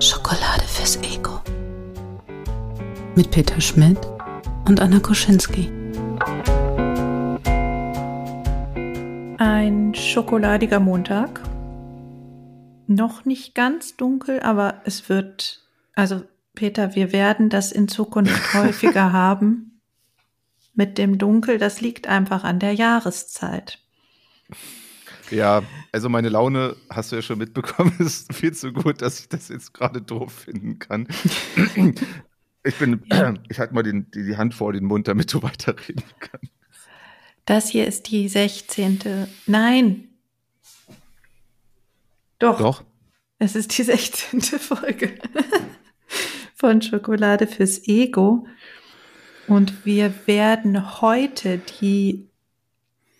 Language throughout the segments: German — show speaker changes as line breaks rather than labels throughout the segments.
Schokolade fürs Ego. Mit Peter Schmidt und Anna Koschinski.
Ein schokoladiger Montag. Noch nicht ganz dunkel, aber es wird, also Peter, wir werden das in Zukunft häufiger haben. Mit dem Dunkel, das liegt einfach an der Jahreszeit.
Ja, also meine Laune, hast du ja schon mitbekommen, ist viel zu gut, dass ich das jetzt gerade doof finden kann. Ich bin, ich halte mal den, die, die Hand vor den Mund, damit du weiterreden kannst.
Das hier ist die 16. Nein. Doch.
Doch?
Es ist die 16. Folge von Schokolade fürs Ego. Und wir werden heute die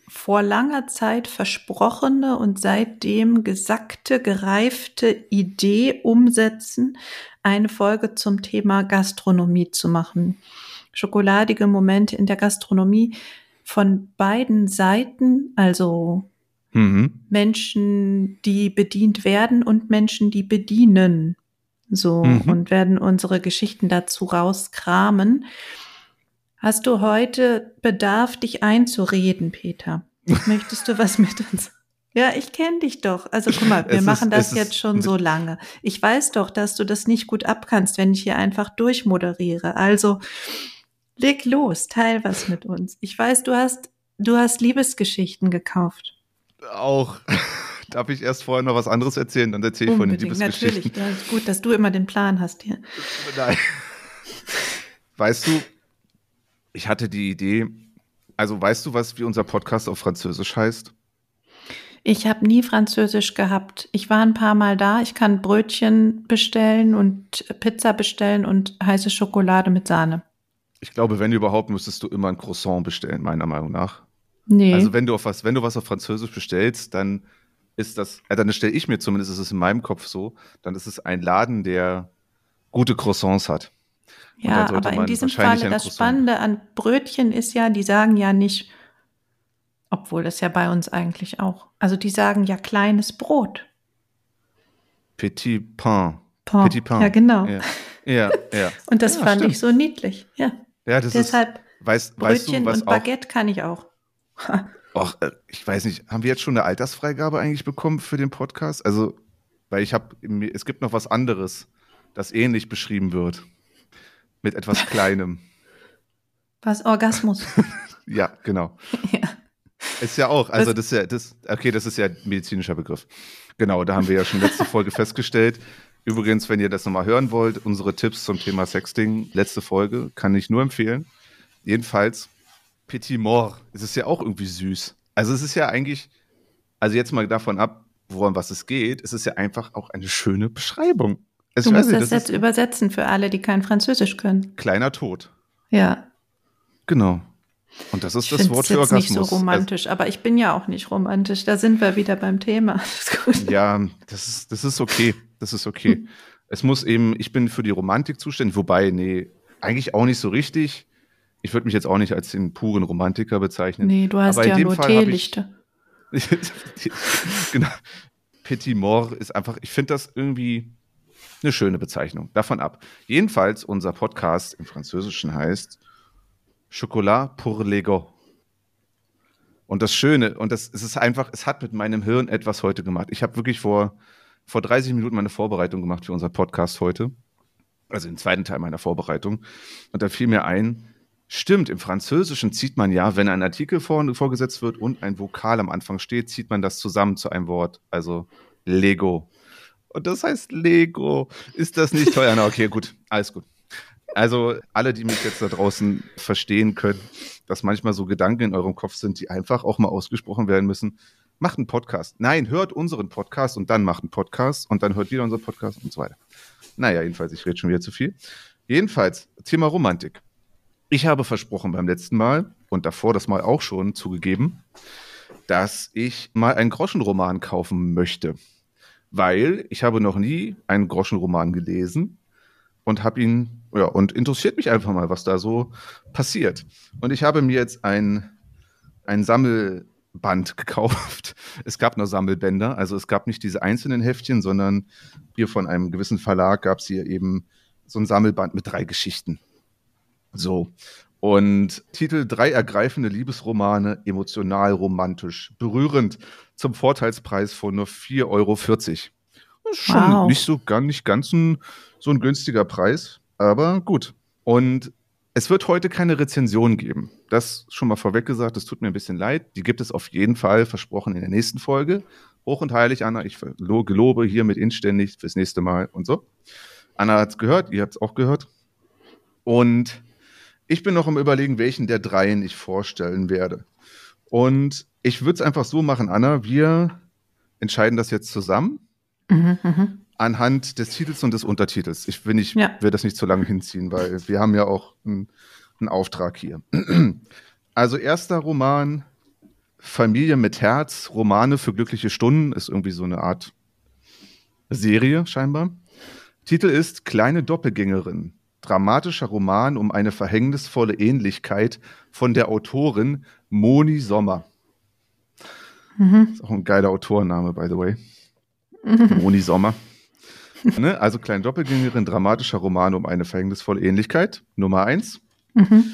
vor langer Zeit versprochene und seitdem gesackte, gereifte Idee umsetzen, eine Folge zum Thema Gastronomie zu machen. Schokoladige Momente in der Gastronomie von beiden Seiten, also
Mhm.
Menschen, die bedient werden und Menschen, die bedienen. So,
Mhm.
und werden unsere Geschichten dazu rauskramen. Hast du heute Bedarf, dich einzureden, Peter? Möchtest du was mit uns? Ja, ich kenne dich doch. Also guck mal, wir
Es ist-
machen das
ist-
jetzt schon so lange. Ich weiß doch, dass du das nicht gut abkannst, wenn ich hier einfach durchmoderiere. Also leg los, teil was mit uns. Ich weiß, du hast, du hast Liebesgeschichten gekauft.
Auch. Darf ich erst vorher noch was anderes erzählen? Dann erzähle ich von den
Unbedingt, natürlich.
Liebesgeschichten.
Ja, ist gut, dass du immer den Plan hast hier.
Nein. Weißt du, ich hatte die Idee, also weißt du, was wie unser Podcast auf Französisch heißt?
Ich habe nie Französisch gehabt. Ich war ein paar Mal da. Ich kann Brötchen bestellen und Pizza bestellen und heiße Schokolade mit Sahne.
Ich glaube, wenn überhaupt, müsstest du immer ein Croissant bestellen, meiner Meinung nach.
Nee.
Also wenn du auf was, wenn du was auf Französisch bestellst, dann ist das, äh, dann stelle ich mir zumindest, ist es in meinem Kopf so, dann ist es ein Laden, der gute Croissants hat.
ja, aber in diesem
ein
das
Croissant-
Spannende an Brötchen ist ja, die sagen ja nicht, obwohl das ja bei uns eigentlich auch. Also die sagen ja kleines Brot.
Petit Pain.
Pain.
Petit Pain.
Ja, genau.
Ja, ja. ja.
Und das
Ja,
fand
stimmt.
ich so niedlich. Ja.
Ja, das
Deshalb
ist, weißt, weißt
Brötchen
du, was
und
auch,
Baguette kann ich auch.
Och, äh, ich weiß nicht, haben wir jetzt schon eine Altersfreigabe eigentlich bekommen für den Podcast? Also, weil ich habe, es gibt noch was anderes, das ähnlich beschrieben wird. Mit etwas Kleinem.
Was Orgasmus.
Ja, genau.
ja.
Ist ja auch, also das ist ja, das, okay, das ist ja ein medizinischer Begriff. Genau, da haben wir ja schon letzte Folge festgestellt. Übrigens, wenn ihr das nochmal hören wollt, unsere Tipps zum Thema Sexting, letzte Folge, kann ich nur empfehlen. Jedenfalls, Petit Mort, es ist ja auch irgendwie süß. Also es ist ja eigentlich, also jetzt mal davon ab, woran was es geht, es ist ja einfach auch eine schöne Beschreibung. Es,
Du
ich weiß
musst
nicht,
das jetzt
ist
übersetzen für alle, die kein Französisch können.
kleiner Tod.
Ja.
Genau. Und das ist
Ich
das Wort für Orgasmus.
nicht so romantisch, aber ich bin ja auch nicht romantisch. Da sind wir wieder beim Thema.
Also, ja, das ist, das ist okay. Das ist okay. Es muss eben, ich bin für die Romantik zuständig, wobei, nee, eigentlich auch nicht so richtig. Ich würde mich jetzt auch nicht als den puren Romantiker bezeichnen.
Nee, du hast
Aber
ja nur Teelichte.
genau. Petit Mort ist einfach, ich finde das irgendwie eine schöne Bezeichnung. Davon ab. Jedenfalls, unser Podcast im Französischen heißt Chocolat pour gars. Und das Schöne, und das es ist einfach, es hat mit meinem Hirn etwas heute gemacht. Ich habe wirklich vor, vor 30 Minuten meine Vorbereitung gemacht für unseren Podcast heute. Also den zweiten Teil meiner Vorbereitung. Und da fiel mir ein, stimmt, im Französischen zieht man ja, wenn ein Artikel vor, vorgesetzt wird und ein Vokal am Anfang steht, zieht man das zusammen zu einem Wort. Also Lego. Und das heißt Lego. Ist das nicht teuer? Na, okay, gut, alles gut. Also alle, die mich jetzt da draußen verstehen können, dass manchmal so Gedanken in eurem Kopf sind, die einfach auch mal ausgesprochen werden müssen. Macht einen Podcast. Nein, hört unseren Podcast und dann macht einen Podcast und dann hört wieder unseren Podcast und so weiter. Naja, jedenfalls, ich rede schon wieder zu viel. Jedenfalls, Thema Romantik. Ich habe versprochen beim letzten Mal und davor das Mal auch schon zugegeben, dass ich mal einen Groschenroman kaufen möchte. Weil ich habe noch nie einen Groschenroman gelesen und habe ihn, ja, und interessiert mich einfach mal, was da so passiert. Und ich habe mir jetzt ein, ein Sammelband gekauft. Es gab nur Sammelbänder, also es gab nicht diese einzelnen Heftchen, sondern hier von einem gewissen Verlag gab es hier eben so ein Sammelband mit drei Geschichten. So. Und Titel drei ergreifende Liebesromane, emotional, romantisch, berührend, zum Vorteilspreis von nur 4,40 Euro. Das ist schon
Wow.
nicht so gar nicht ganz ein, so ein günstiger Preis, aber gut. Und es wird heute keine Rezension geben. Das schon mal vorweg gesagt, das tut mir ein bisschen leid. Die gibt es auf jeden Fall, versprochen, in der nächsten Folge. Hoch und heilig, Anna, ich gelobe hiermit inständig fürs nächste Mal und so. Anna hat es gehört, ihr habt es auch gehört. Und ich bin noch am Überlegen, welchen der dreien ich vorstellen werde. Und ich würde es einfach so machen, Anna. Wir entscheiden das jetzt zusammen
Mhm, mhm.
anhand des Titels und des Untertitels. Ich will, nicht,
Ja.
will das nicht zu lange hinziehen, weil wir haben ja auch einen, einen Auftrag hier. Also erster Roman, Familie mit Herz, Romane für glückliche Stunden, ist irgendwie so eine Art Serie scheinbar. Titel ist Kleine Doppelgängerin. Dramatischer Roman um eine verhängnisvolle Ähnlichkeit von der Autorin Moni Sommer.
Mhm.
Ist auch ein geiler Autorenname, by the way. Moni Sommer. ne? Also Kleine Doppelgängerin, dramatischer Roman um eine verhängnisvolle Ähnlichkeit. Nummer eins.
Mhm.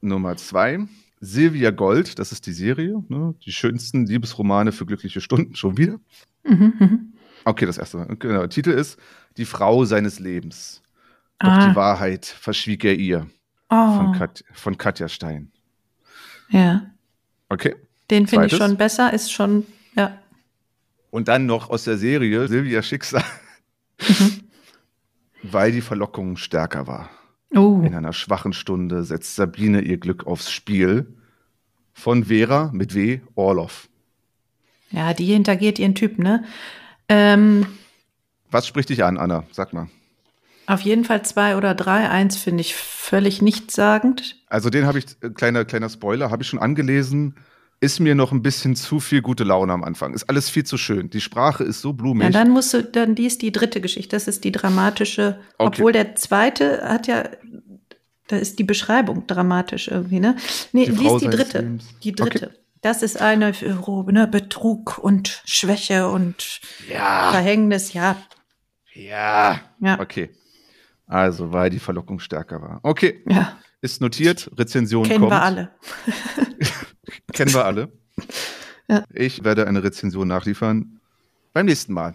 Nummer zwei. Silvia Gold, das ist die Serie. Ne? Die schönsten Liebesromane für glückliche Stunden, schon wieder.
Mhm. Mhm.
Okay, das erste. Genau. Titel ist Die Frau seines Lebens. Doch
Ah.
die Wahrheit verschwieg er ihr. Von,
Oh,
Kat von Katja Stein.
ja.
Okay.
Den finde ich schon besser, ist schon, ja.
Und dann noch aus der Serie Silvia Schicksal. Weil die Verlockung stärker war.
Oh,
In einer schwachen Stunde setzt Sabine ihr Glück aufs Spiel. Von Vera mit W. Orloff.
ja, die hintergeht ihren Typ, ne? Ähm,
Was spricht dich an, Anna? Sag mal.
Auf jeden Fall zwei oder drei. Eins finde ich völlig nichtssagend.
Also den habe ich, äh, kleiner, kleiner Spoiler, habe ich schon angelesen. Ist mir noch ein bisschen zu viel gute Laune am Anfang. Ist alles viel zu schön. Die Sprache ist so blumig.
Ja, dann musst du, dann die ist die dritte Geschichte. Das ist die dramatische,
Okay.
obwohl der zweite hat ja, da ist die Beschreibung dramatisch irgendwie, ne? Nee,
Die
die, ist die dritte.
Lebens.
Die dritte. Das ist eine für, ne, Betrug und Schwäche und
ja,
Verhängnis, ja.
ja.
Ja.
Okay. Also, weil die Verlockung stärker war. Okay,
Ja,
ist notiert. Rezension
kennen
kommt.
wir alle.
Kennen wir alle.
Ja.
Ich werde eine Rezension nachliefern beim nächsten Mal.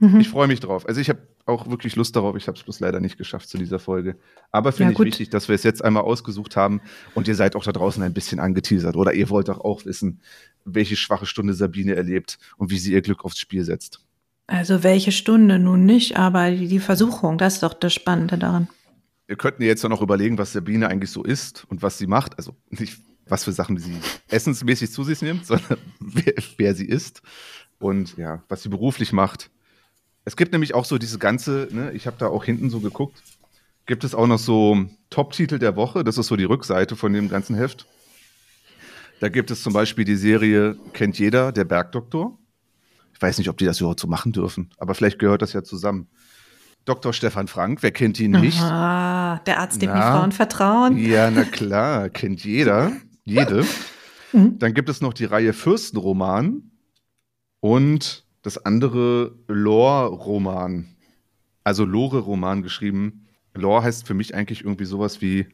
Mhm.
Ich freue mich drauf. Also ich habe auch wirklich Lust darauf. Ich habe es bloß leider nicht geschafft zu dieser Folge. Aber finde
Ja,
ich
gut.
wichtig, dass wir es jetzt einmal ausgesucht haben und ihr seid auch da draußen ein bisschen angeteasert. Oder ihr wollt doch auch wissen, welche schwache Stunde Sabine erlebt und wie sie ihr Glück aufs Spiel setzt.
Also welche Stunde nun nicht, aber die, Versuchung, das ist doch das Spannende daran.
Ihr könnt mir jetzt noch überlegen, was Sabine eigentlich so isst und was sie macht. Also nicht, was für Sachen sie essensmäßig zu sich nimmt, sondern wer, wer sie ist und ja, was sie beruflich macht. Es gibt nämlich auch so diese ganze, ne, ich habe da auch hinten so geguckt, gibt es auch noch so Top-Titel der Woche. Das ist so die Rückseite von dem ganzen Heft. Da gibt es zum Beispiel die Serie Kennt jeder, der Bergdoktor. Ich weiß nicht, ob die das überhaupt so machen dürfen, aber vielleicht gehört das ja zusammen. Dr. Stefan Frank, wer kennt ihn nicht?
Ah, der Arzt, dem die? Frauen vertrauen.
Ja, na klar, kennt jeder, jede.
Mhm.
Dann gibt es noch die Reihe Fürstenroman und das andere Lore-Roman. Also Lore-Roman geschrieben. Lore heißt für mich eigentlich irgendwie sowas wie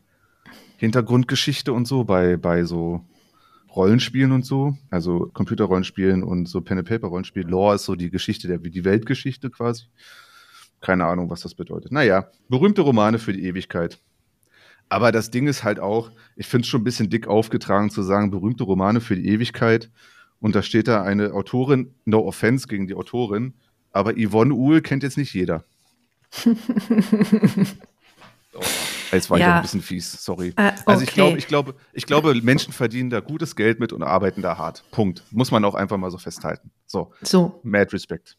Hintergrundgeschichte und so bei, bei so Rollenspielen und so. Also Computerrollenspielen und so Pen-and-Paper-Rollenspielen. Lore ist so die Geschichte, der, die Weltgeschichte quasi. Keine Ahnung, was das bedeutet. Naja, berühmte Romane für die Ewigkeit. Aber das Ding ist halt auch, ich finde es schon ein bisschen dick aufgetragen zu sagen, berühmte Romane für die Ewigkeit. Und da steht da eine Autorin, no offense gegen die Autorin, aber Yvonne Uhl kennt jetzt nicht jeder. oh, jetzt war ich
Ja.
auch ein bisschen fies, sorry.
Äh,
Also ich
okay.
glaube, ich glaube, ich glaube, Menschen verdienen da gutes Geld mit und arbeiten da hart. Punkt. Muss man auch einfach mal so festhalten. So,
So,
mad respect.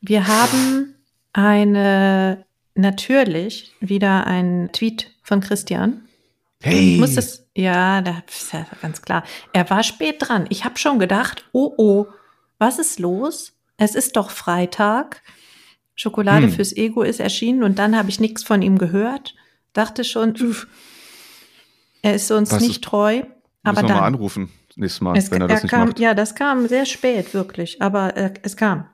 wir haben eine, natürlich wieder ein Tweet von Christian.
Hey!
Ich muss das, ja, da ist ja ganz klar. Er war spät dran. Ich habe schon gedacht, oh oh, was ist los? Es ist doch Freitag. Schokolade
Hm.
fürs Ego ist erschienen und dann habe ich nichts von ihm gehört. Dachte schon, uff, er ist uns
Was
nicht
ist-
treu. Aber
wir mal
dann,
anrufen nächstes Mal,
es,
wenn er
er
das nicht
kam,
macht.
ja, das kam sehr spät, wirklich. Aber äh, es kam.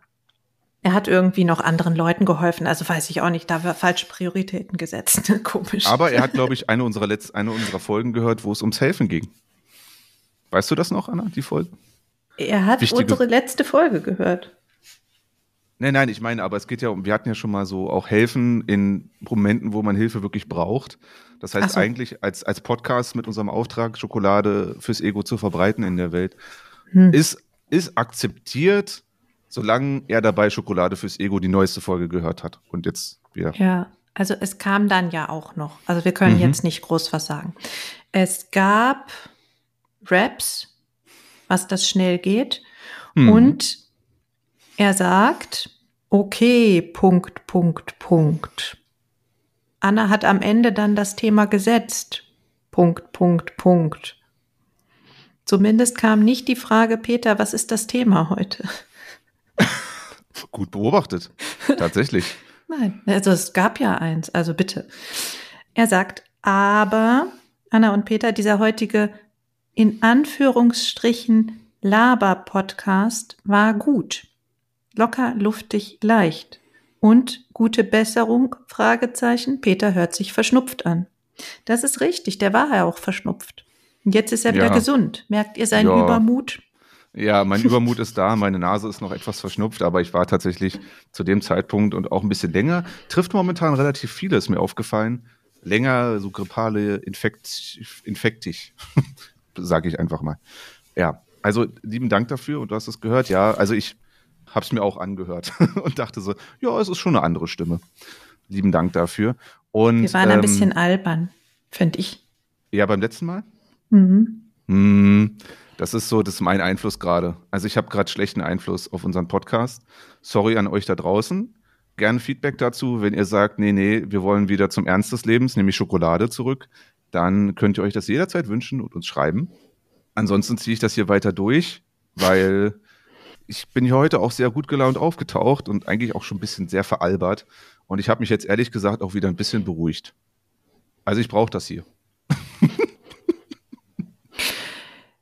Er hat irgendwie noch anderen Leuten geholfen. Also weiß ich auch nicht, da war falsche Prioritäten gesetzt. Komisch.
Aber er hat, glaube ich, eine unserer letzt, eine unserer Folgen gehört, wo es ums Helfen ging. Weißt du das noch, Anna, die Folge?
er hat
wichtige-
unsere letzte Folge gehört.
Nein, nein, ich meine, aber es geht ja um, wir hatten ja schon mal so auch helfen in Momenten, wo man Hilfe wirklich braucht. Das heißt
so.
eigentlich als, als Podcast mit unserem Auftrag, Schokolade fürs Ego zu verbreiten in der Welt,
Hm.
ist, ist akzeptiert, solange er dabei Schokolade fürs Ego die neueste Folge gehört hat. Und jetzt wieder.
Ja, also es kam dann ja auch noch. Also wir können
Mhm.
jetzt nicht groß was sagen. Es gab Raps, was das schnell geht.
Hm.
Und er sagt, okay, Punkt, Punkt, Punkt. Anna hat am Ende dann das Thema gesetzt. Punkt, Punkt, Punkt. Zumindest kam nicht die Frage, Peter, was ist das Thema heute?
Gut beobachtet. Tatsächlich.
Nein, also es gab ja eins, also bitte. Er sagt, aber, Anna und Peter, dieser heutige in Anführungsstrichen Laber-Podcast war gut. Locker, luftig, leicht. Und gute Besserung? Fragezeichen. Peter hört sich verschnupft an. Das ist richtig, der war ja auch verschnupft. Und jetzt ist er wieder
Ja.
gesund. Merkt ihr seinen
Ja.
Übermut?
Ja, mein Übermut ist da, meine Nase ist noch etwas verschnupft, aber ich war tatsächlich zu dem Zeitpunkt und auch ein bisschen länger. Trifft momentan relativ viele, ist mir aufgefallen. Länger, so grippale Infekt, infektig, sage ich einfach mal. Ja, also lieben Dank dafür und du hast es gehört. Ja, also ich habe es mir auch angehört und dachte so, ja, es ist schon eine andere Stimme. Lieben Dank dafür. Und,
Wir waren ein
ähm,
bisschen albern, finde ich.
Ja, beim letzten Mal?
Mhm.
Hm, das ist so, das ist mein Einfluss gerade. Also ich habe gerade schlechten Einfluss auf unseren Podcast. Sorry an euch da draußen. Gerne Feedback dazu, wenn ihr sagt, nee, nee, wir wollen wieder zum Ernst des Lebens, nämlich Schokolade zurück. Dann könnt ihr euch das jederzeit wünschen und uns schreiben. Ansonsten ziehe ich das hier weiter durch, weil ich bin hier heute auch sehr gut gelaunt aufgetaucht und eigentlich auch schon ein bisschen sehr veralbert. Und ich habe mich jetzt ehrlich gesagt auch wieder ein bisschen beruhigt. Also ich brauche das hier.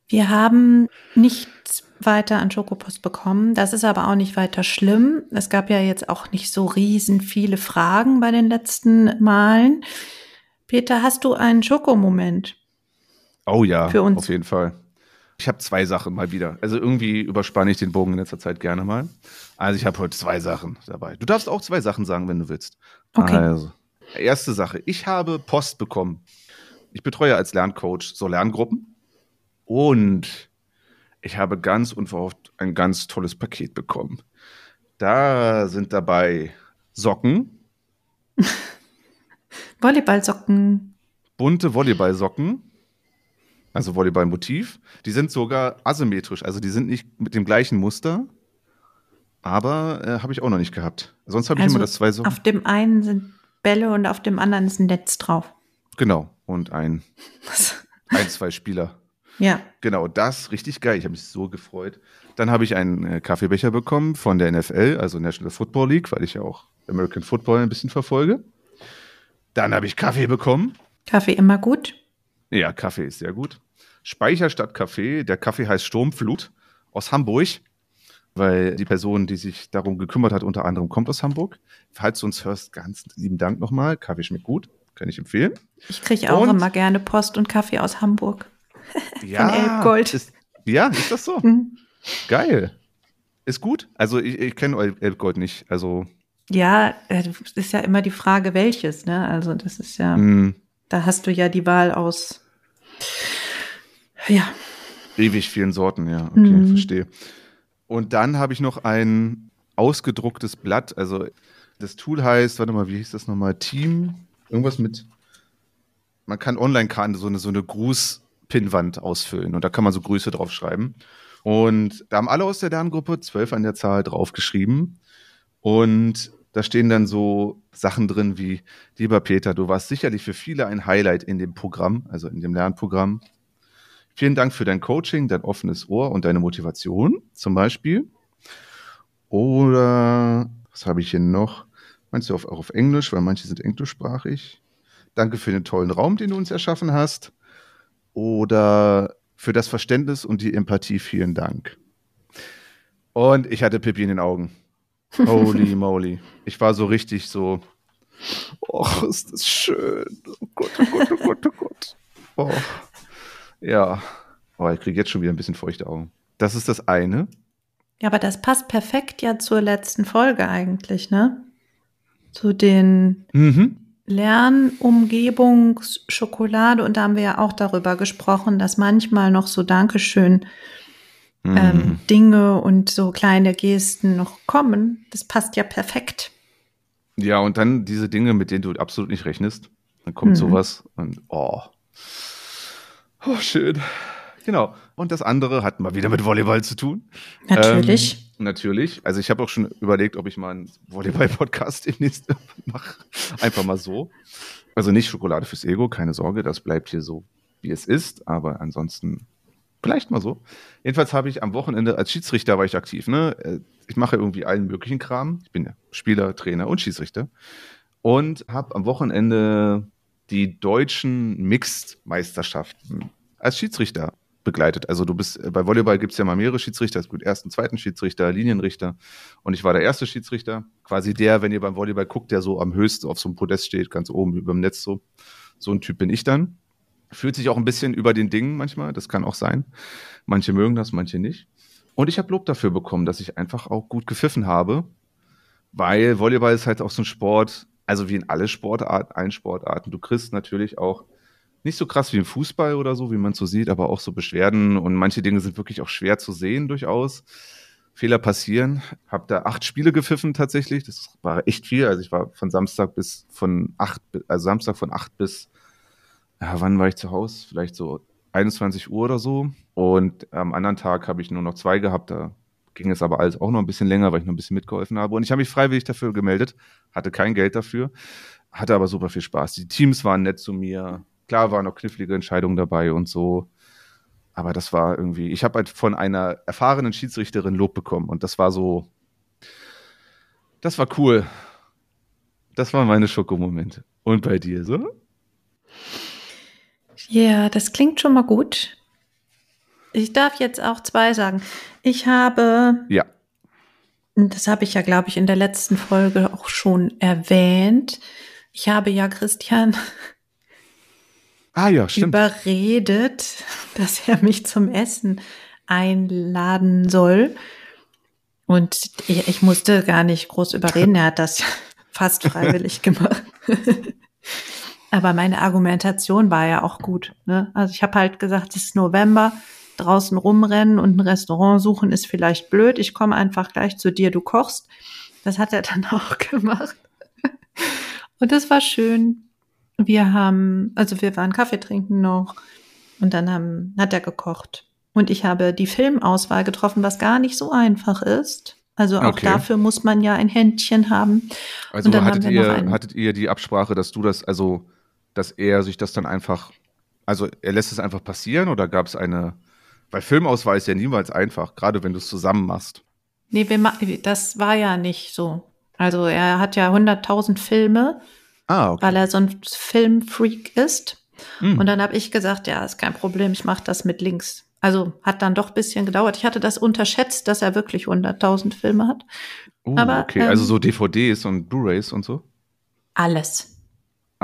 Wir haben nichts weiter an Schokopost bekommen. Das ist aber auch nicht weiter schlimm. Es gab ja jetzt auch nicht so riesen viele Fragen bei den letzten Malen. Peter, hast du einen Schokomoment?
Oh ja,
Für uns.
auf jeden Fall. Ich habe zwei Sachen mal wieder. Also irgendwie überspanne ich den Bogen in letzter Zeit gerne mal. Also ich habe heute zwei Sachen dabei. Du darfst auch zwei Sachen sagen, wenn du willst.
Okay.
Also, erste Sache. Ich habe Post bekommen. Ich betreue als Lerncoach so Lerngruppen. Und ich habe ganz unverhofft ein ganz tolles Paket bekommen. Da sind dabei Socken,
Volleyballsocken.
bunte Volleyballsocken, also Volleyballmotiv. Die sind sogar asymmetrisch, also die sind nicht mit dem gleichen Muster, aber äh, habe ich auch noch nicht gehabt. Sonst habe ich
Also
immer das zwei Socken.
auf dem einen sind Bälle und auf dem anderen ist ein Netz drauf.
Genau, und ein, ein, zwei Spieler.
Ja.
Genau, das richtig geil. Ich habe mich so gefreut. Dann habe ich einen äh, Kaffeebecher bekommen von der NFL, also National Football League, weil ich ja auch American Football ein bisschen verfolge. Dann habe ich Kaffee bekommen.
Kaffee immer gut.
Ja, Kaffee ist sehr gut. Speicher statt Kaffee. Der Kaffee heißt Sturmflut aus Hamburg, weil die Person, die sich darum gekümmert hat, unter anderem kommt aus Hamburg. Falls du uns hörst, ganz lieben Dank nochmal. Kaffee schmeckt gut, kann ich empfehlen.
Ich kriege auch
Und?
immer gerne Post und Kaffee aus Hamburg. Elbgold.
Ist, ja, ist das so?
Hm.
Geil. Ist gut. Also ich, ich kenne El- Elbgold nicht. Also
Ja, äh, ist ja immer die Frage, welches, ne? Also das ist ja,
mh,
da hast du ja die Wahl aus. Ja,
ewig vielen Sorten, ja. Okay,
Mhm.
verstehe. Und dann habe ich noch ein ausgedrucktes Blatt. Also das Tool heißt, warte mal, wie hieß das nochmal? Team, irgendwas mit, man kann Online-Karten so eine, so eine Gruß-Pinnwand ausfüllen und da kann man so Grüße draufschreiben. Und da haben alle aus der Lerngruppe, zwölf an der Zahl, draufgeschrieben. Und da stehen dann so Sachen drin wie, lieber Peter, du warst sicherlich für viele ein Highlight in dem Programm, also in dem Lernprogramm. Vielen Dank für dein Coaching, dein offenes Ohr und deine Motivation zum Beispiel. Oder was habe ich hier noch? Manche auf, auch auf Englisch, weil manche sind englischsprachig. Danke für den tollen Raum, den du uns erschaffen hast. Oder für das Verständnis und die Empathie, vielen Dank. Und ich hatte Pippi in den Augen. Holy moly. Ich war so richtig so, oh, ist das schön. Oh Gott, oh Gott, oh Gott, oh Gott. Oh. Ja. Oh, ich kriege jetzt schon wieder ein bisschen feuchte Augen. Das ist das eine.
Ja, aber das passt perfekt ja zur letzten Folge eigentlich, ne? Zu den
Mhm.
Lernumgebungsschokolade und da haben wir ja auch darüber gesprochen, dass manchmal noch so Dankeschön
Mhm.
ähm, Dinge und so kleine Gesten noch kommen. Das passt ja perfekt.
Ja, und dann diese Dinge, mit denen du absolut nicht rechnest. Dann kommt
Mhm.
sowas und oh. Oh, schön. Genau. Und das andere hat mal wieder mit Volleyball zu tun.
Natürlich.
Ähm, natürlich. Also ich habe auch schon überlegt, ob ich mal einen Volleyball-Podcast demnächst mache. Einfach mal so. Also nicht Schokolade fürs Ego, keine Sorge, das bleibt hier so, wie es ist. Aber ansonsten vielleicht mal so. Jedenfalls habe ich am Wochenende als Schiedsrichter war ich aktiv. Ne? Äh, Ich mache irgendwie allen möglichen Kram. Ich bin ja Spieler, Trainer und Schiedsrichter. Und habe am Wochenende die deutschen Mixed-Meisterschaften als Schiedsrichter begleitet. Also du bist, bei Volleyball gibt es ja mal mehrere Schiedsrichter, es gibt ersten, zweiten Schiedsrichter, Linienrichter. Und ich war der erste Schiedsrichter. Quasi der, wenn ihr beim Volleyball guckt, der so am höchsten auf so einem Podest steht, ganz oben über dem Netz so. So ein Typ bin ich dann. Fühlt sich auch ein bisschen über den Dingen manchmal, das kann auch sein. Manche mögen das, manche nicht. Und ich habe Lob dafür bekommen, dass ich einfach auch gut gepfiffen habe, weil Volleyball ist halt auch so ein Sport, also wie in alle Sportarten, allen Sportarten. Du kriegst natürlich auch nicht so krass wie im Fußball oder so, wie man so sieht, aber auch so Beschwerden und manche Dinge sind wirklich auch schwer zu sehen durchaus. Fehler passieren. Hab da acht Spiele gepfiffen tatsächlich. Das war echt viel. Also ich war von Samstag bis von acht, also Samstag von acht bis, ja, wann war ich zu Hause? Vielleicht so 21 Uhr oder so. Und am anderen Tag habe ich nur noch zwei gehabt. Da ging es aber alles auch noch ein bisschen länger, weil ich noch ein bisschen mitgeholfen habe. Und ich habe mich freiwillig dafür gemeldet, hatte kein Geld dafür, hatte aber super viel Spaß. Die Teams waren nett zu mir. Klar waren noch knifflige Entscheidungen dabei und so. Aber das war irgendwie, ich habe halt von einer erfahrenen Schiedsrichterin Lob bekommen und das war so, das war cool. Das waren meine Schokomomente. Und bei dir so?
Ja, das klingt schon mal gut. Ich darf jetzt auch zwei sagen. Ich habe,
Ja.
das habe ich ja, glaube ich, in der letzten Folge auch schon erwähnt. Ich habe ja Christian
Ah ja,
überredet, dass er mich zum Essen einladen soll. Und ich, ich musste gar nicht groß überreden. Er hat das fast freiwillig gemacht. Aber meine Argumentation war ja auch gut. Ne? Also ich habe halt gesagt, es ist November, draußen rumrennen und ein Restaurant suchen ist vielleicht blöd. Ich komme einfach gleich zu dir, du kochst. Das hat er dann auch gemacht. Und das war schön. Wir haben, also wir waren Kaffee trinken noch und dann haben, hat er gekocht. Und ich habe die Filmauswahl getroffen, was gar nicht so einfach ist. Also auch
Okay.
dafür muss man ja ein Händchen haben.
Also hattet ihr, hattet ihr die Absprache, dass du das, also, dass er sich das dann einfach, also er lässt es einfach passieren oder gab es eine, weil Filmauswahl ist ja niemals einfach, gerade wenn du es zusammen machst.
Nee, wir, das war ja nicht so. Also er hat ja 100.000 Filme,
Ah, okay.
weil er so ein Filmfreak ist.
Hm.
Und dann habe ich gesagt, ja, ist kein Problem, ich mache das mit links. Also hat dann doch ein bisschen gedauert. Ich hatte das unterschätzt, dass er wirklich 100.000 Filme hat.
Oh,
aber,
okay,
ähm,
also so DVDs und Blu-rays und so?
Alles.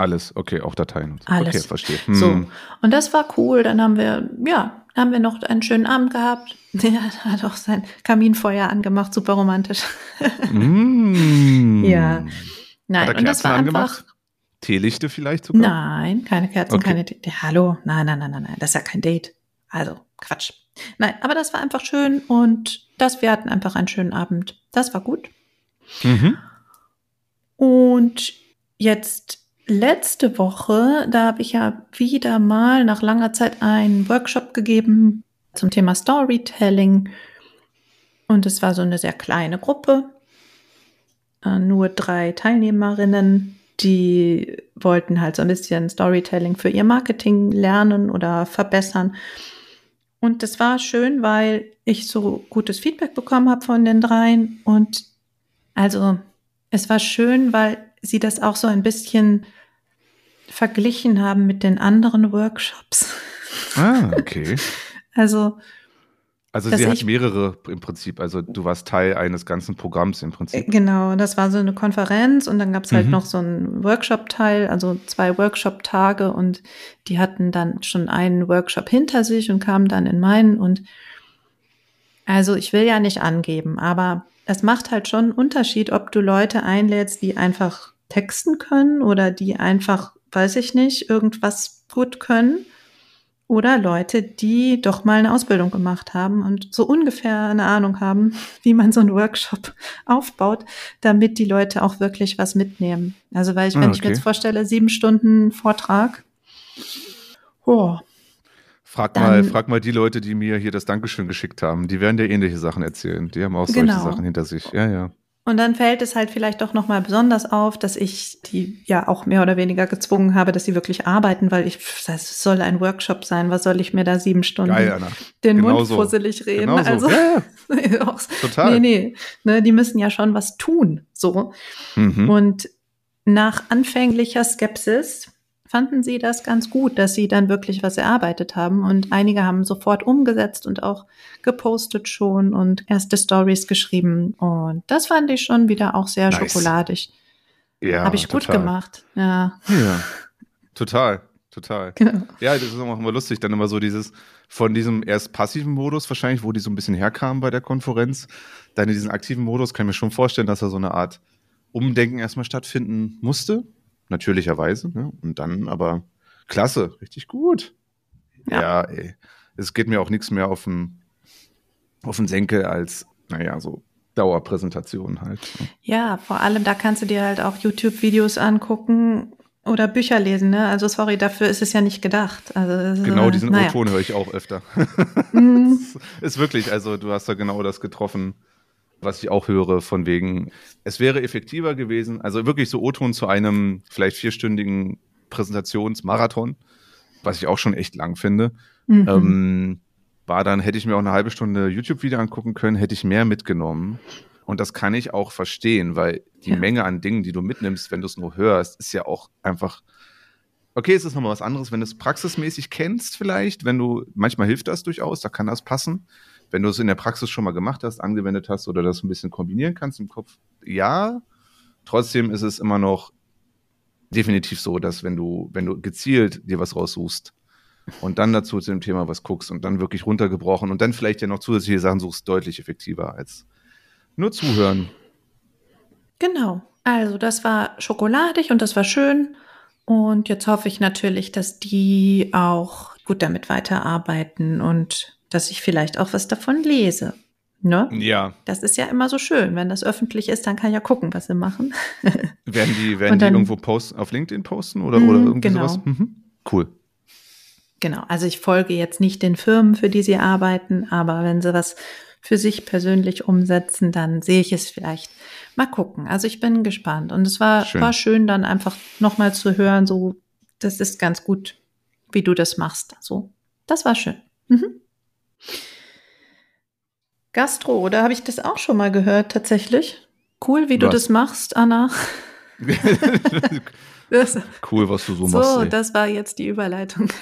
Alles, okay, auch Dateien und so.
Alles.
Okay, verstehe.
So.
Hm.
Und das war cool. Dann haben wir, ja, haben wir noch einen schönen Abend gehabt. Der hat auch sein Kaminfeuer angemacht, super romantisch.
Mm.
Ja. Nein,
Hat er
und das
Kerzen
war
angemacht?
einfach.
Teelichte vielleicht sogar?
Nein, keine Kerzen,
Okay.
keine. D- Hallo, nein, nein, nein, nein, nein, das ist ja kein Date. Also Quatsch. Nein, aber das war einfach schön und das, wir hatten einfach einen schönen Abend. Das war gut.
Mhm.
Und jetzt letzte Woche, da habe ich ja wieder mal nach langer Zeit einen Workshop gegeben zum Thema Storytelling. Und es war so eine sehr kleine Gruppe. Äh, Nur drei Teilnehmerinnen, die wollten halt so ein bisschen Storytelling für ihr Marketing lernen oder verbessern. Und das war schön, weil ich so gutes Feedback bekommen habe von den dreien. Und also es war schön, weil sie das auch so ein bisschen verglichen haben mit den anderen Workshops.
Ah, okay.
Also
Also sie hat mehrere im Prinzip. Also du warst Teil eines ganzen Programms im
Äh,
Prinzip.
Genau, das war so eine Konferenz und dann gab es halt
Mhm.
noch so einen Workshop-Teil, also zwei Workshop-Tage und die hatten dann schon einen Workshop hinter sich und kamen dann in meinen und also ich will ja nicht angeben, aber es macht halt schon einen Unterschied, ob du Leute einlädst, die einfach texten können oder die einfach, weiß ich nicht, irgendwas gut können oder Leute, die doch mal eine Ausbildung gemacht haben und so ungefähr eine Ahnung haben, wie man so einen Workshop aufbaut, damit die Leute auch wirklich was mitnehmen. Also weil ich,
Ah,
wenn ich mir
okay.
jetzt vorstelle, sieben Stunden Vortrag, oh,
Frag
Dann-
mal, frag mal die Leute, die mir hier das Dankeschön geschickt haben. Die werden dir ähnliche Sachen erzählen. Die haben auch solche
Genau.
Sachen hinter sich. Ja, ja.
Und dann fällt es halt vielleicht doch nochmal besonders auf, dass ich die ja auch mehr oder weniger gezwungen habe, dass sie wirklich arbeiten, weil ich, das soll ein Workshop sein, was soll ich mir da sieben Stunden
Geil,
den
Genau
Mund
so.
fusselig reden?
Genau so.
Also,
ja,
auch-
total.
nee, nee, ne, die müssen ja schon was tun, so.
Mhm.
Und nach anfänglicher Skepsis fanden sie das ganz gut, dass sie dann wirklich was erarbeitet haben. Und einige haben sofort umgesetzt und auch gepostet schon und erste Stories geschrieben. Und das fand ich schon wieder auch sehr
Nice.
schokoladig.
ja,
Habe ich gut
total.
gemacht. Ja,
Ja, total, total.
genau.
Ja, das ist auch immer lustig, dann immer so dieses, von diesem erst passiven Modus wahrscheinlich, wo die so ein bisschen herkamen bei der Konferenz, dann in diesen aktiven Modus, kann ich mir schon vorstellen, dass da so eine Art Umdenken erstmal stattfinden musste, natürlicherweise, ne? und dann aber klasse, richtig gut.
Ja.
Ja, ey, es geht mir auch nichts mehr auf den, auf den Senkel als, naja, so Dauerpräsentation halt.
Ja, vor allem da kannst du dir halt auch YouTube-Videos angucken oder Bücher lesen. Ne? Also sorry, dafür ist es ja nicht gedacht. Also, ist,
Genau diesen
naja.
O-Ton höre ich auch öfter.
Mm,
ist wirklich, also du hast da genau das getroffen, was ich auch höre, von wegen, es wäre effektiver gewesen, also wirklich so O-Ton zu einem vielleicht vierstündigen Präsentationsmarathon, was ich auch schon echt lang finde,
mhm.
ähm, war dann, hätte ich mir auch eine halbe Stunde YouTube-Video angucken können, hätte ich mehr mitgenommen. Und das kann ich auch verstehen, weil die
Ja.
Menge an Dingen, die du mitnimmst, wenn du es nur hörst, ist ja auch einfach. Okay, es ist nochmal was anderes, wenn du es praxismäßig kennst, vielleicht, wenn du, manchmal hilft das durchaus, da kann das passen. Wenn du es in der Praxis schon mal gemacht hast, angewendet hast oder das ein bisschen kombinieren kannst im Kopf, ja. Trotzdem ist es immer noch definitiv so, dass wenn du, wenn du gezielt dir was raussuchst und dann dazu zu dem Thema was guckst und dann wirklich runtergebrochen und dann vielleicht ja noch zusätzliche Sachen suchst, deutlich effektiver als nur zuhören.
Genau. Also das war schokoladig und das war schön. Und jetzt hoffe ich natürlich, dass die auch gut damit weiterarbeiten und dass ich vielleicht auch was davon lese. Ne?
Ja.
Das ist ja immer so schön. Wenn das öffentlich ist, dann kann ich ja gucken, was sie machen.
Werden die, werden
Und
die
dann-
irgendwo posten, auf LinkedIn posten oder,
Mhm,
oder irgendwie
genau.
sowas? Mhm. Cool.
Genau. Also ich folge jetzt nicht den Firmen, für die sie arbeiten, aber wenn sie was für sich persönlich umsetzen, dann sehe ich es vielleicht. Mal gucken. Also ich bin gespannt. Und es war,
Schön.
war schön, dann einfach nochmal zu hören, so, das ist ganz gut, wie du das machst. So, das war schön. Mhm. Gastro, oder habe ich das auch schon mal gehört, tatsächlich? Cool, wie du
Was?
das machst, Anna. Das,
cool, was du so,
so,
machst. ey.
das war jetzt die Überleitung.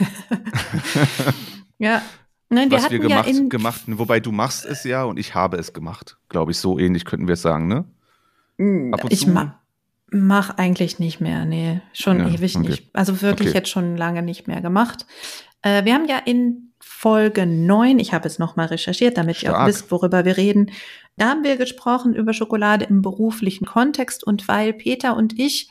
ja. Nein, wir
was wir gemacht,
ja
gemacht, wobei du machst es ja und ich habe es gemacht. Glaube ich, so ähnlich könnten wir es sagen, ne? Und
ich ma mach eigentlich nicht mehr, nee, schon
Ja,
ewig
okay.
nicht. Also wirklich
Okay.
jetzt schon lange nicht mehr gemacht. Äh, wir haben ja in Folge 9, ich habe es nochmal recherchiert, damit ihr auch
Stark.
wisst, worüber wir reden. Da haben wir gesprochen über Schokolade im beruflichen Kontext und weil Peter und ich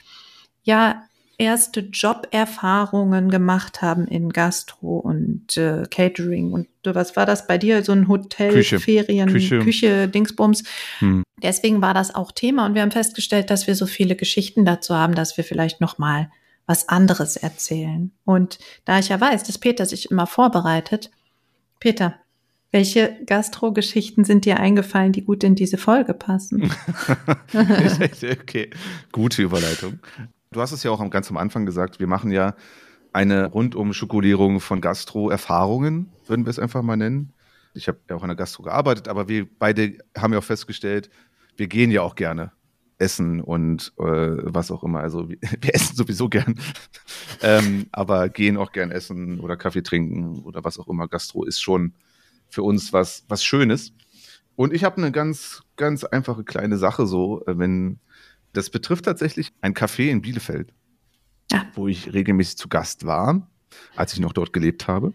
ja erste Joberfahrungen gemacht haben in Gastro und äh, Catering und was war das bei dir? So ein Hotel,
Küche.
Ferien,
Küche.
Küche, Dingsbums.
Hm.
Deswegen war das auch Thema und wir haben festgestellt, dass wir so viele Geschichten dazu haben, dass wir vielleicht noch mal was anderes erzählen. Und da ich ja weiß, dass Peter sich immer vorbereitet, Peter, welche Gastro-Geschichten sind dir eingefallen, die gut in diese Folge passen?
okay, gute Überleitung. Du hast es ja auch ganz am Anfang gesagt, wir machen ja eine rundum Schokolierung von Gastro-Erfahrungen, würden wir es einfach mal nennen. Ich habe ja auch in der Gastro gearbeitet, aber wir beide haben ja auch festgestellt, wir gehen ja auch gerne essen und äh, was auch immer. Also wir, wir essen sowieso gern, ähm, aber gehen auch gern essen oder Kaffee trinken oder was auch immer. Gastro ist schon für uns was, was Schönes. Und ich habe eine ganz, ganz einfache kleine Sache so, äh, wenn das betrifft tatsächlich ein Café in Bielefeld,
Ja.
wo ich regelmäßig zu Gast war, als ich noch dort gelebt habe.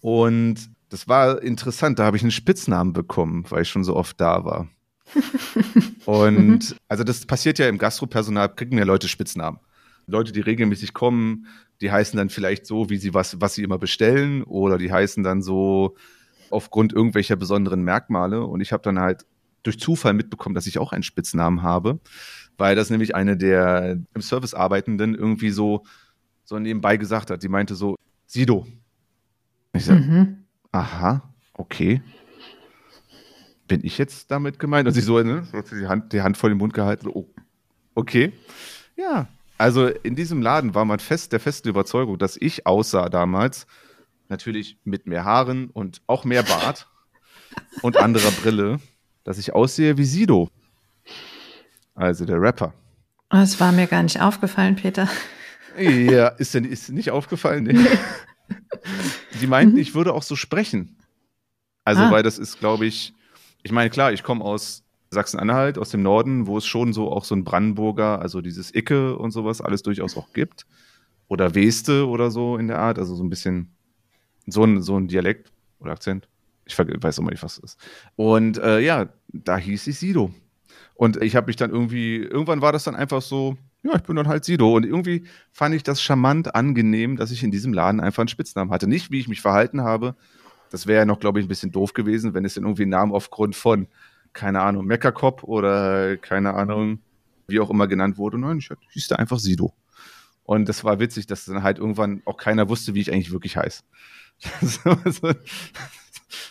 Und das war interessant, da habe ich einen Spitznamen bekommen, weil ich schon so oft da war. Und also das passiert ja im Gastropersonal, kriegen ja Leute Spitznamen. Leute, die regelmäßig kommen, die heißen dann vielleicht so, wie sie was, was sie immer bestellen, oder die heißen dann so aufgrund irgendwelcher besonderen Merkmale. Und ich habe dann halt durch Zufall mitbekommen, dass ich auch einen Spitznamen habe, weil das nämlich eine der im Service Arbeitenden irgendwie so, so nebenbei gesagt hat. Die meinte so, Sido. Ich sag,
Mhm.
aha, okay. Bin ich jetzt damit gemeint? Und sie so, ne, sie die Hand, die Hand vor den Mund gehalten. Oh, okay. Ja, also in diesem Laden war man fest der festen Überzeugung, dass ich aussah damals, natürlich mit mehr Haaren und auch mehr Bart und anderer Brille, dass ich aussehe wie Sido. Also der Rapper.
Das war mir gar nicht aufgefallen, Peter.
Ja, ist denn ist nicht aufgefallen? Nee. Die meinten, ich würde auch so sprechen. Also,
Ah.
weil das ist, glaube ich, ich meine, klar, ich komme aus Sachsen-Anhalt, aus dem Norden, wo es schon so auch so ein Brandenburger, also dieses Icke und sowas alles durchaus auch gibt. Oder Weste oder so in der Art, also so ein bisschen so ein, so ein Dialekt oder Akzent. Ich weiß mal nicht, was es ist. Und äh, ja, da hieß ich Sido. Und ich habe mich dann irgendwie, irgendwann war das dann einfach so, ja, ich bin dann halt Sido. Und irgendwie fand ich das charmant angenehm, dass ich in diesem Laden einfach einen Spitznamen hatte. Nicht, wie ich mich verhalten habe. Das wäre ja noch, glaube ich, ein bisschen doof gewesen, wenn es dann irgendwie einen Namen aufgrund von, keine Ahnung, Meckerkopf oder keine Ahnung, wie auch immer genannt wurde. Nein, ich hieß da einfach Sido. Und das war witzig, dass dann halt irgendwann auch keiner wusste, wie ich eigentlich wirklich heiße. Das ist immer so, das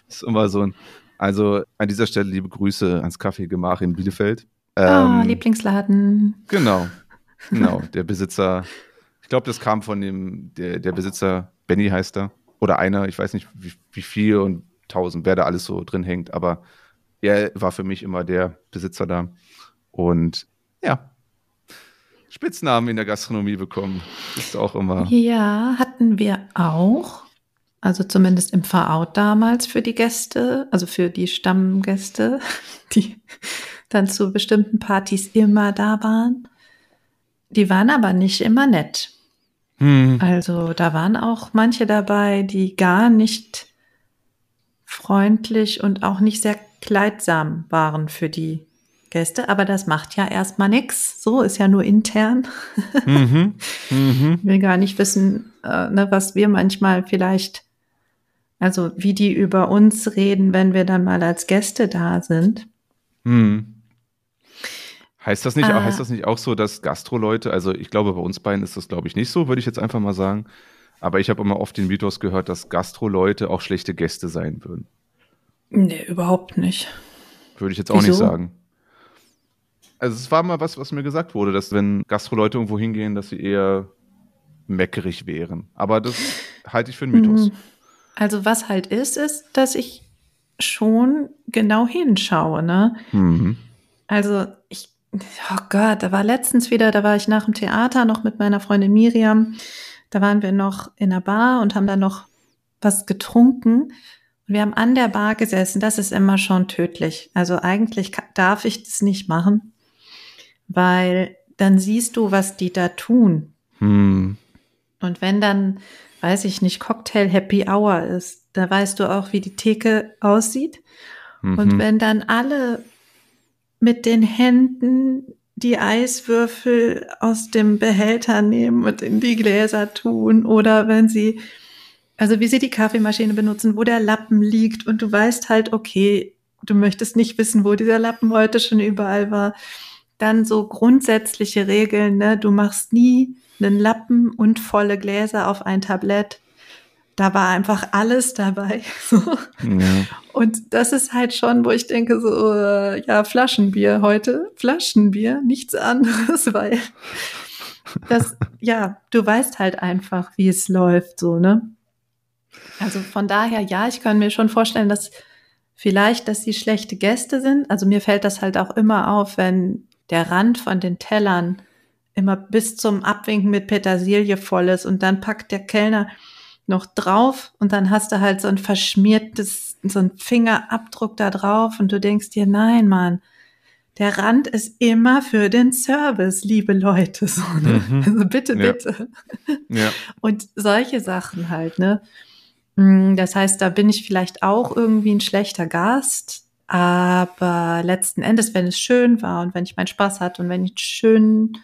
ist immer so ein, also an dieser Stelle liebe Grüße ans Kaffeegemach in Bielefeld.
Ah,
Ähm,
Lieblingsladen.
Genau, genau. Der Besitzer, ich glaube, das kam von dem, der, der Besitzer, Benny heißt er, oder einer, ich weiß nicht, wie, wie viel und tausend, wer da alles so drin hängt, aber er war für mich immer der Besitzer da. Und ja, Spitznamen in der Gastronomie bekommen, ist auch immer.
Ja, hatten wir auch. Also zumindest im Verout damals für die Gäste, also für die Stammgäste, die dann zu bestimmten Partys immer da waren. Die waren aber nicht immer nett.
Hm.
Also da waren auch manche dabei, die gar nicht freundlich und auch nicht sehr kleidsam waren für die Gäste. Aber das macht ja erstmal nix. So ist ja nur intern.
Mhm. Mhm.
Ich will gar nicht wissen, äh, ne, was wir manchmal vielleicht, also wie die über uns reden, wenn wir dann mal als Gäste da sind.
Hm. Heißt das nicht,
Ah.
heißt das nicht auch so, dass Gastroleute, also ich glaube, bei uns beiden ist das, glaube ich, nicht so, würde ich jetzt einfach mal sagen. Aber ich habe immer oft den Mythos gehört, dass Gastroleute auch schlechte Gäste sein würden.
Nee, überhaupt nicht.
Würde ich jetzt auch nicht
Wieso?
sagen. Also es war mal was, was mir gesagt wurde, dass wenn Gastroleute irgendwo hingehen, dass sie eher meckerig wären. Aber das halte ich für einen Mythos.
Mhm. Also was halt ist, ist, dass ich schon genau hinschaue, ne?
Mhm.
Also ich, oh Gott, da war letztens wieder, da war ich nach dem Theater noch mit meiner Freundin Miriam. Da waren wir noch in der Bar und haben dann noch was getrunken. Und wir haben an der Bar gesessen. Das ist immer schon tödlich. Also eigentlich darf ich das nicht machen, weil dann siehst du, was die da tun.
Hm.
Und wenn dann, weiß ich nicht, Cocktail Happy Hour ist, da weißt du auch, wie die Theke aussieht. Und
Mhm.
wenn dann alle mit den Händen die Eiswürfel aus dem Behälter nehmen und in die Gläser tun oder wenn sie, also wie sie die Kaffeemaschine benutzen, wo der Lappen liegt und du weißt halt, okay, du möchtest nicht wissen, wo dieser Lappen heute schon überall war. Dann so grundsätzliche Regeln, ne? Du machst nie einen Lappen und volle Gläser auf ein Tablett. Da war einfach alles dabei.
Ja.
Und das ist halt schon, wo ich denke, so, äh, ja, Flaschenbier heute, Flaschenbier, nichts anderes, weil das, ja, du weißt halt einfach, wie es läuft, so, ne? Also von daher, ja, ich kann mir schon vorstellen, dass vielleicht, dass sie schlechte Gäste sind. Also mir fällt das halt auch immer auf, wenn der Rand von den Tellern immer bis zum Abwinken mit Petersilie voll ist und dann packt der Kellner noch drauf und dann hast du halt so ein verschmiertes, so ein Fingerabdruck da drauf und du denkst dir, nein, Mann, der Rand ist immer für den Service, liebe Leute. So, ne?
Mhm.
Also bitte,
Ja.
bitte.
Ja.
Und solche Sachen halt, ne? Mm, Das heißt, da bin ich vielleicht auch irgendwie ein schlechter Gast, aber letzten Endes, wenn es schön war und wenn ich meinen Spaß hatte und wenn ich einen schönen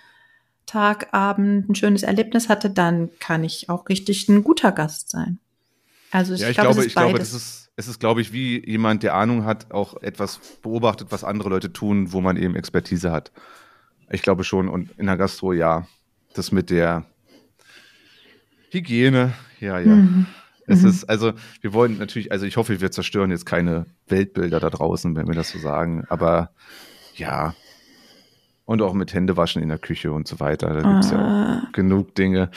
Tag, Abend, ein schönes Erlebnis hatte, dann kann ich auch richtig ein guter Gast sein. Also ich,
Ja, ich
glaube,
glaube,
es ist
ich glaube, das ist, es ist, glaube ich, wie jemand, der Ahnung hat, auch etwas beobachtet, was andere Leute tun, wo man eben Expertise hat. Ich glaube schon. Und in der Gastro, ja, das mit der Hygiene, ja, ja.
Mhm.
Es
Mhm.
ist, also, wir wollen natürlich, also ich hoffe, wir zerstören jetzt keine Weltbilder da draußen, wenn wir das so sagen. Aber ja. Und auch mit Händewaschen in der Küche und so weiter. Da gibt's ja
Ah.
auch genug Dinge.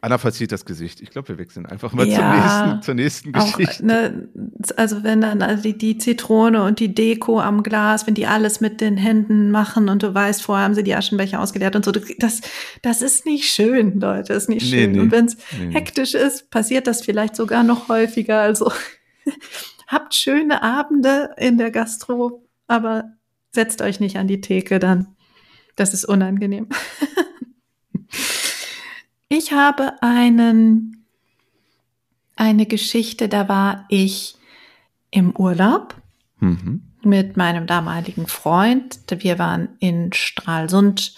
Anna verzieht das Gesicht. Ich glaube, wir wechseln einfach mal
Ja.
zur, nächsten, zur nächsten
Auch,
Geschichte.
ne, also wenn dann also die, die Zitrone und die Deko am Glas, wenn die alles mit den Händen machen und du weißt, vorher haben sie die Aschenbecher ausgeleert und so, das, das ist nicht schön, Leute, ist nicht
Nee,
schön.
nee.
Und wenn es
Nee, nee.
hektisch ist, passiert das vielleicht sogar noch häufiger. Also habt schöne Abende in der Gastro, aber setzt euch nicht an die Theke dann. Das ist unangenehm. Ich habe einen, eine Geschichte, da war ich im Urlaub
Mhm.
mit meinem damaligen Freund. Wir waren in Stralsund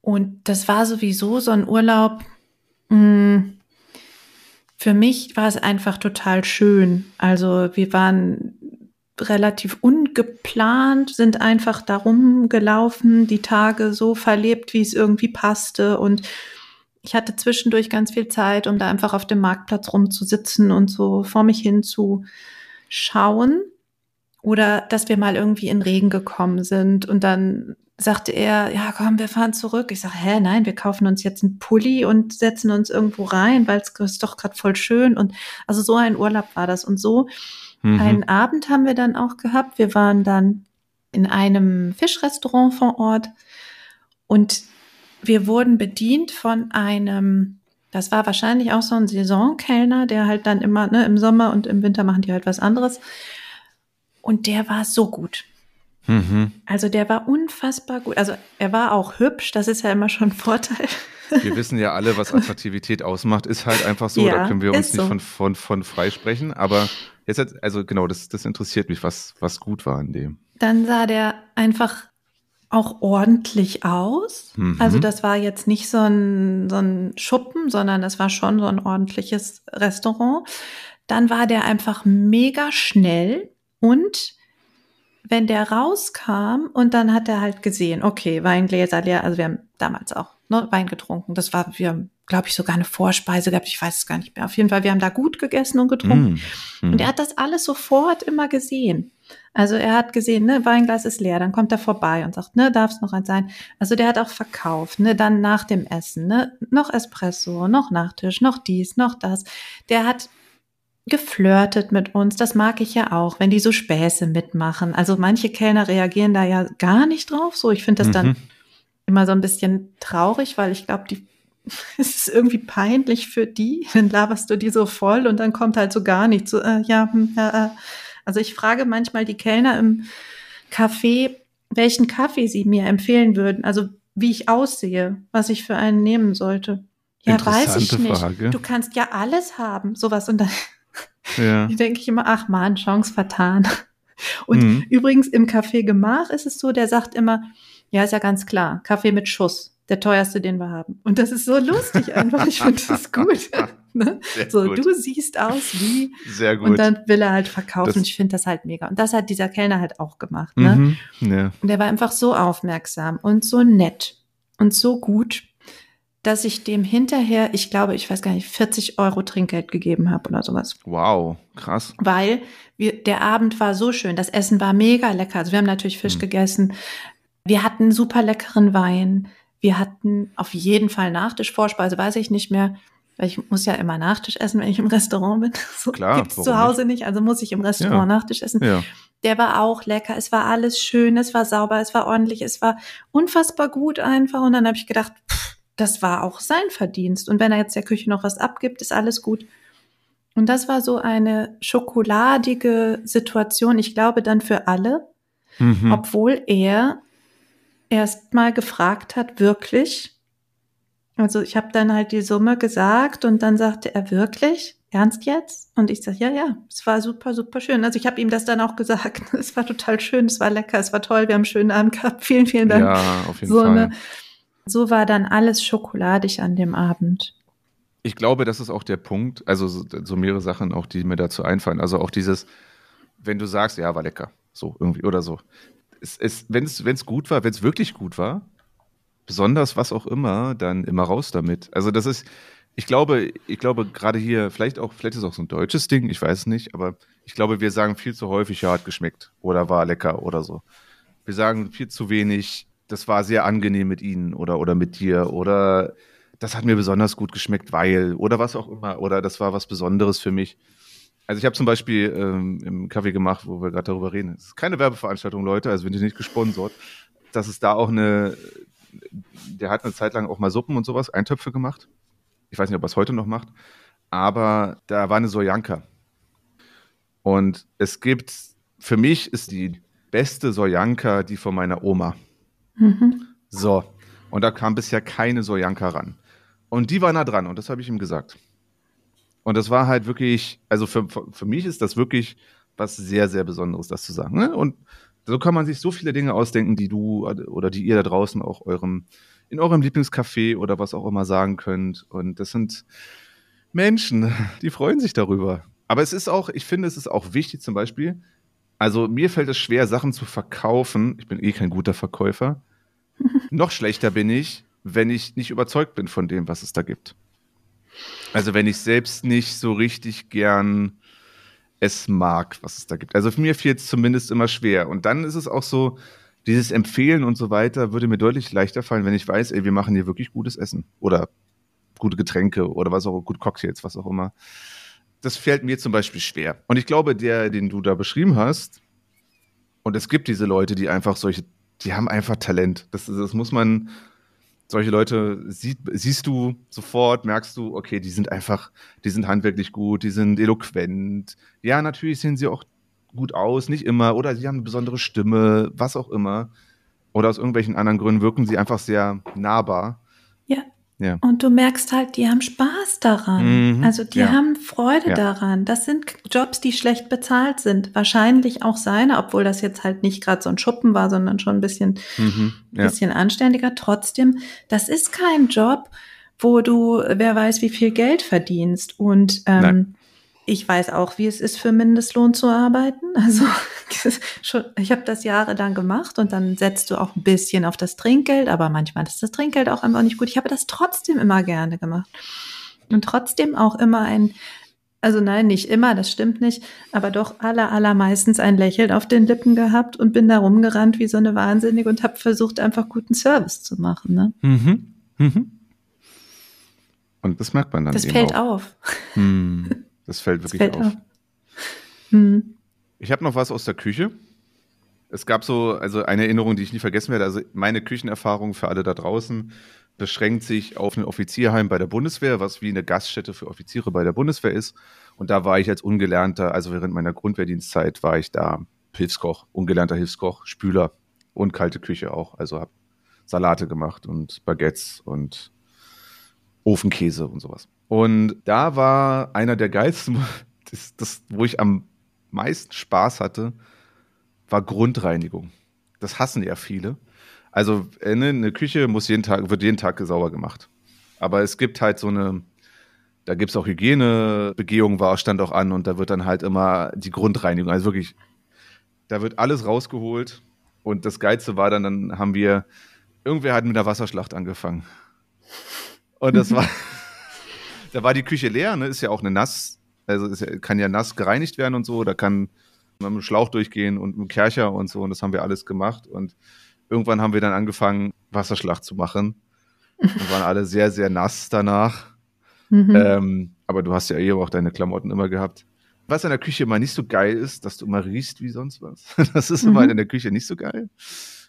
und das war sowieso so ein Urlaub. mh, Für mich war es einfach total schön. Also wir waren relativ ungeplant, sind einfach darum gelaufen, die Tage so verlebt, wie es irgendwie passte und ich hatte zwischendurch ganz viel Zeit, um da einfach auf dem Marktplatz rumzusitzen und so vor mich hin zu schauen. Oder dass wir mal irgendwie in Regen gekommen sind und dann sagte er, ja komm, wir fahren zurück. Ich sage, hä, nein, wir kaufen uns jetzt einen Pulli und setzen uns irgendwo rein, weil es ist doch gerade voll schön. Und also so ein Urlaub war das. Und so
Mhm.
einen Abend haben wir dann auch gehabt. Wir waren dann in einem Fischrestaurant vor Ort und wir wurden bedient von einem, das war wahrscheinlich auch so ein Saisonkellner, der halt dann immer, ne, im Sommer und im Winter machen die halt was anderes. Und der war so gut.
Mhm.
Also der war unfassbar gut. Also er war auch hübsch, das ist ja immer schon ein Vorteil.
Wir wissen ja alle, was Attraktivität ausmacht, ist halt einfach so.
Ja,
da können wir uns
ist
nicht
so.
von, von, von freisprechen. Aber jetzt, hat- also genau, das, das interessiert mich, was, was gut war an dem.
Dann sah der einfach auch ordentlich aus.
Mhm.
Also das war jetzt nicht so ein, so ein Schuppen, sondern das war schon so ein ordentliches Restaurant. Dann war der einfach mega schnell und wenn der rauskam und dann hat er halt gesehen, okay, Weingläser leer, also wir haben damals auch ne, Wein getrunken. Das war, wir haben, glaube ich, sogar eine Vorspeise gehabt, ich weiß es gar nicht mehr. Auf jeden Fall, wir haben da gut gegessen und getrunken.
Mhm.
Und er hat das alles sofort immer gesehen. Also er hat gesehen, ne, Weinglas ist leer, dann kommt er vorbei und sagt, ne, darf es noch eins sein? Also der hat auch verkauft, ne, dann nach dem Essen, ne, noch Espresso, noch Nachtisch, noch dies, noch das. Der hat geflirtet mit uns, das mag ich ja auch, wenn die so Späße mitmachen. Also manche Kellner reagieren da ja gar nicht drauf, so. Ich finde das dann
Mhm.
Immer so ein bisschen traurig, weil ich glaube, die es ist irgendwie peinlich für die. Dann laberst du die so voll und dann kommt halt so gar nichts. So, äh, ja, hm, ja, äh. Also ich frage manchmal die Kellner im Café, welchen Kaffee sie mir empfehlen würden. Also wie ich aussehe, was ich für einen nehmen sollte. Ja, weiß ich nicht.
Frage.
Du kannst ja alles haben, sowas. Und dann
Ja.
denke ich immer, ach man, Chance vertan. Und
Mhm.
übrigens im Café Gemach ist es so, der sagt immer, ja, ist ja ganz klar, Kaffee mit Schuss, der teuerste, den wir haben. Und das ist so lustig einfach. Ich finde das gut. Ne? So,
gut.
du siehst aus wie,
Sehr gut.
und dann will er halt verkaufen.
Das-
ich finde das halt mega. Und das hat dieser Kellner halt auch gemacht. Ne?
mhm. ja.
Und der war einfach so aufmerksam und so nett und so gut, dass ich dem hinterher, ich glaube, ich weiß gar nicht, 40 Euro Trinkgeld gegeben habe oder sowas
Wow, krass.
weil wir, der Abend war so schön, das Essen war mega lecker. Also wir haben natürlich Fisch
Mhm.
gegessen. Wir hatten super leckeren Wein. Wir hatten auf jeden Fall Nachtisch, Vorspeise, weiß ich nicht mehr. Weil ich muss ja immer Nachtisch essen, wenn ich im Restaurant bin. So
Klar,
gibt's zu Hause nicht? also muss ich im Restaurant
Ja.
Nachtisch essen.
Ja.
der war auch lecker. Es war alles schön, es war sauber, es war ordentlich, es war unfassbar gut einfach. Und dann habe ich gedacht, pff, das war auch sein Verdienst. Und wenn er jetzt der Küche noch was abgibt, ist alles gut. Und das war so eine schokoladige Situation, ich glaube dann für alle,
Mhm.
obwohl er erst mal gefragt hat, wirklich. Also ich habe dann halt die Summe gesagt und dann sagte er wirklich, ernst jetzt? Und ich sage, ja, ja, es war super, super schön. Also ich habe ihm das dann auch gesagt. Es war total schön, es war lecker, es war toll, wir haben einen schönen Abend gehabt. Vielen, vielen Dank.
Ja, auf jeden
so,
Fall.
eine, so war dann alles schokoladig an dem Abend.
Ich glaube, das ist auch der Punkt, also so, so mehrere Sachen auch, die mir dazu einfallen. Also auch dieses, wenn du sagst, ja, war lecker, so irgendwie oder so. Es, es, wenn es gut war, wenn es wirklich gut war, besonders was auch immer, dann immer raus damit. Also das ist, ich glaube, ich glaube gerade hier, vielleicht auch, vielleicht ist es auch so ein deutsches Ding, ich weiß nicht, aber ich glaube, wir sagen viel zu häufig, ja, hat geschmeckt oder war lecker oder so. Wir sagen viel zu wenig, das war sehr angenehm mit Ihnen oder, oder mit dir oder das hat mir besonders gut geschmeckt, weil oder was auch immer oder das war was Besonderes für mich. Also ich habe zum Beispiel ähm, im Kaffee gemacht, wo wir gerade darüber reden. Es ist keine Werbeveranstaltung, Leute, also bin ich nicht gesponsert. Dass es da auch eine, der hat eine Zeit lang auch mal Suppen und sowas, Eintöpfe gemacht. Ich weiß nicht, ob er es heute noch macht. Aber da war eine Sojanka. Und es gibt, für mich ist die beste Sojanka die von meiner Oma.
Mhm.
So. Und da kam bisher keine Sojanka ran. Und die war nah dran und das habe ich ihm gesagt. Und das war halt wirklich, also für, für mich ist das wirklich was sehr, sehr Besonderes, das zu sagen. Ne? Und so kann man sich so viele Dinge ausdenken, die du oder die ihr da draußen auch eurem, in eurem Lieblingscafé oder was auch immer sagen könnt. Und das sind Menschen, die freuen sich darüber. Aber es ist auch, ich finde, es ist auch wichtig zum Beispiel, also mir fällt es schwer, Sachen zu verkaufen. Ich bin eh kein guter Verkäufer. Noch schlechter bin ich, wenn ich nicht überzeugt bin von dem, was es da gibt. Also wenn ich selbst nicht so richtig gern es mag, was es da gibt. Also für mir fiel es zumindest immer schwer. Und dann ist es auch so, dieses Empfehlen und so weiter würde mir deutlich leichter fallen, wenn ich weiß, ey, wir machen hier wirklich gutes Essen oder gute Getränke oder was auch, gut Cocktails, was auch immer. Das fällt mir zum Beispiel schwer. Und ich glaube, der, den du da beschrieben hast, und es gibt diese Leute, die einfach solche, die haben einfach Talent. Das, das muss man, solche Leute sieht, siehst du sofort, merkst du, okay, die sind einfach, die sind handwerklich gut, die sind eloquent. Ja, natürlich sehen sie auch gut aus, nicht immer, oder sie haben eine besondere Stimme, was auch immer. Oder aus irgendwelchen anderen Gründen wirken sie einfach sehr nahbar.
Ja. Und du merkst halt, die haben Spaß daran.
Mhm,
Also die
ja.
haben Freude
Ja.
daran. Das sind Jobs, die schlecht bezahlt sind. Wahrscheinlich auch seine, obwohl das jetzt halt nicht gerade so ein Schuppen war, sondern schon ein bisschen,
Mhm,
bisschen anständiger. Trotzdem, das ist kein Job, wo du, wer weiß, wie viel Geld verdienst. Und ähm,
Nein.
Ich weiß auch, wie es ist, für Mindestlohn zu arbeiten. Also schon, ich habe das jahrelang gemacht und dann setzt du auch ein bisschen auf das Trinkgeld, aber manchmal ist das Trinkgeld auch einfach nicht gut. Ich habe das trotzdem immer gerne gemacht. Und trotzdem auch immer ein, also nein, nicht immer, das stimmt nicht, aber doch aller, allermeistens ein Lächeln auf den Lippen gehabt und bin da rumgerannt wie so eine Wahnsinnige und habe versucht, einfach guten Service zu machen. Ne?
Mhm. Mhm. Und das merkt man dann
Das
eben
fällt
auch.
auf.
Hm, Das fällt
Das
wirklich
fällt
auf.
auf. Hm.
Ich habe noch was aus der Küche. Es gab so, also eine Erinnerung, die ich nie vergessen werde. Also meine Küchenerfahrung für alle da draußen beschränkt sich auf ein Offizierheim bei der Bundeswehr, was wie eine Gaststätte für Offiziere bei der Bundeswehr ist. Und da war ich als Ungelernter, also während meiner Grundwehrdienstzeit war ich da Hilfskoch, ungelernter Hilfskoch, Spüler und kalte Küche auch. Also habe Salate gemacht und Baguettes und Ofenkäse und sowas. Und da war einer der geilsten, das, das, wo ich am meisten Spaß hatte, war Grundreinigung. Das hassen ja viele. Also äh, ne, eine Küche muss jeden Tag, wird jeden Tag sauber gemacht. Aber es gibt halt so eine, da gibt es auch Hygiene, Begehung war, stand auch an und da wird dann halt immer die Grundreinigung, also wirklich, da wird alles rausgeholt und das Geilste war dann, dann haben wir, irgendwer hat mit der Wasserschlacht angefangen. Und das war, da war die Küche leer, ne? ist ja auch eine nass, also ja, kann ja nass gereinigt werden und so, da kann man mit dem Schlauch durchgehen und mit dem Kercher und so und das haben wir alles gemacht und irgendwann haben wir dann angefangen, Wasserschlacht zu machen und waren alle sehr, sehr nass danach.
Mhm.
Ähm, aber du hast ja eh auch deine Klamotten immer gehabt. Was in der Küche immer nicht so geil ist, dass du immer riechst wie sonst was. Das ist immer
Mhm.
in der Küche nicht so geil.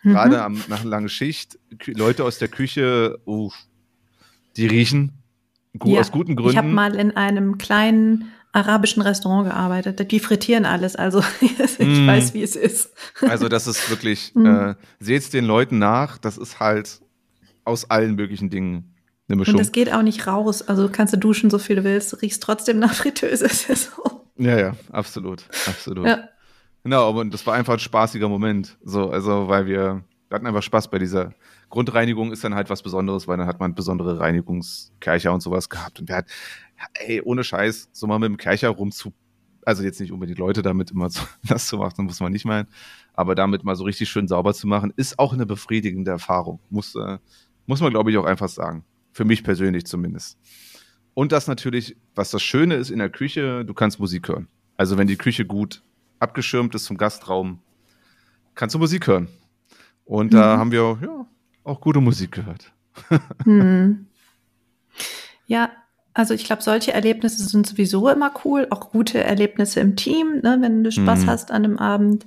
Mhm.
Gerade am, nach einer langen Schicht, Leute aus der Küche, uff, die riechen gu
Ja,
aus guten Gründen.
Ich habe mal in einem kleinen arabischen Restaurant gearbeitet. Die frittieren alles, also ich
Mm.
weiß, wie es ist.
Also das ist wirklich,
Mhm.
äh, seht's den Leuten nach, das ist halt aus allen möglichen Dingen eine Mischung.
Und das geht auch nicht raus. Also kannst du duschen, so viel du willst, riechst trotzdem nach Fritteuse. Ist ja so.
ja, ja, absolut, absolut.
Ja.
Genau, aber das war einfach ein spaßiger Moment. So, also weil wir, wir hatten einfach Spaß bei dieser Grundreinigung ist dann halt was Besonderes, weil dann hat man besondere Reinigungskercher und sowas gehabt. Und wir hat, ja, ey, ohne Scheiß, so mal mit dem Kercher rumzu, also jetzt nicht unbedingt Leute damit immer so, das zu machen, muss man nicht meinen, aber damit mal so richtig schön sauber zu machen, ist auch eine befriedigende Erfahrung. Muss, äh, muss man, glaube ich, auch einfach sagen. Für mich persönlich zumindest. Und das natürlich, was das Schöne ist in der Küche, du kannst Musik hören. Also wenn die Küche gut abgeschirmt ist zum Gastraum, kannst du Musik hören. Und da
Mhm.
haben wir ja, auch gute Musik gehört.
Hm. Ja, also ich glaube, solche Erlebnisse sind sowieso immer cool. Auch gute Erlebnisse im Team, ne, wenn du Spaß
Mhm.
hast an einem Abend.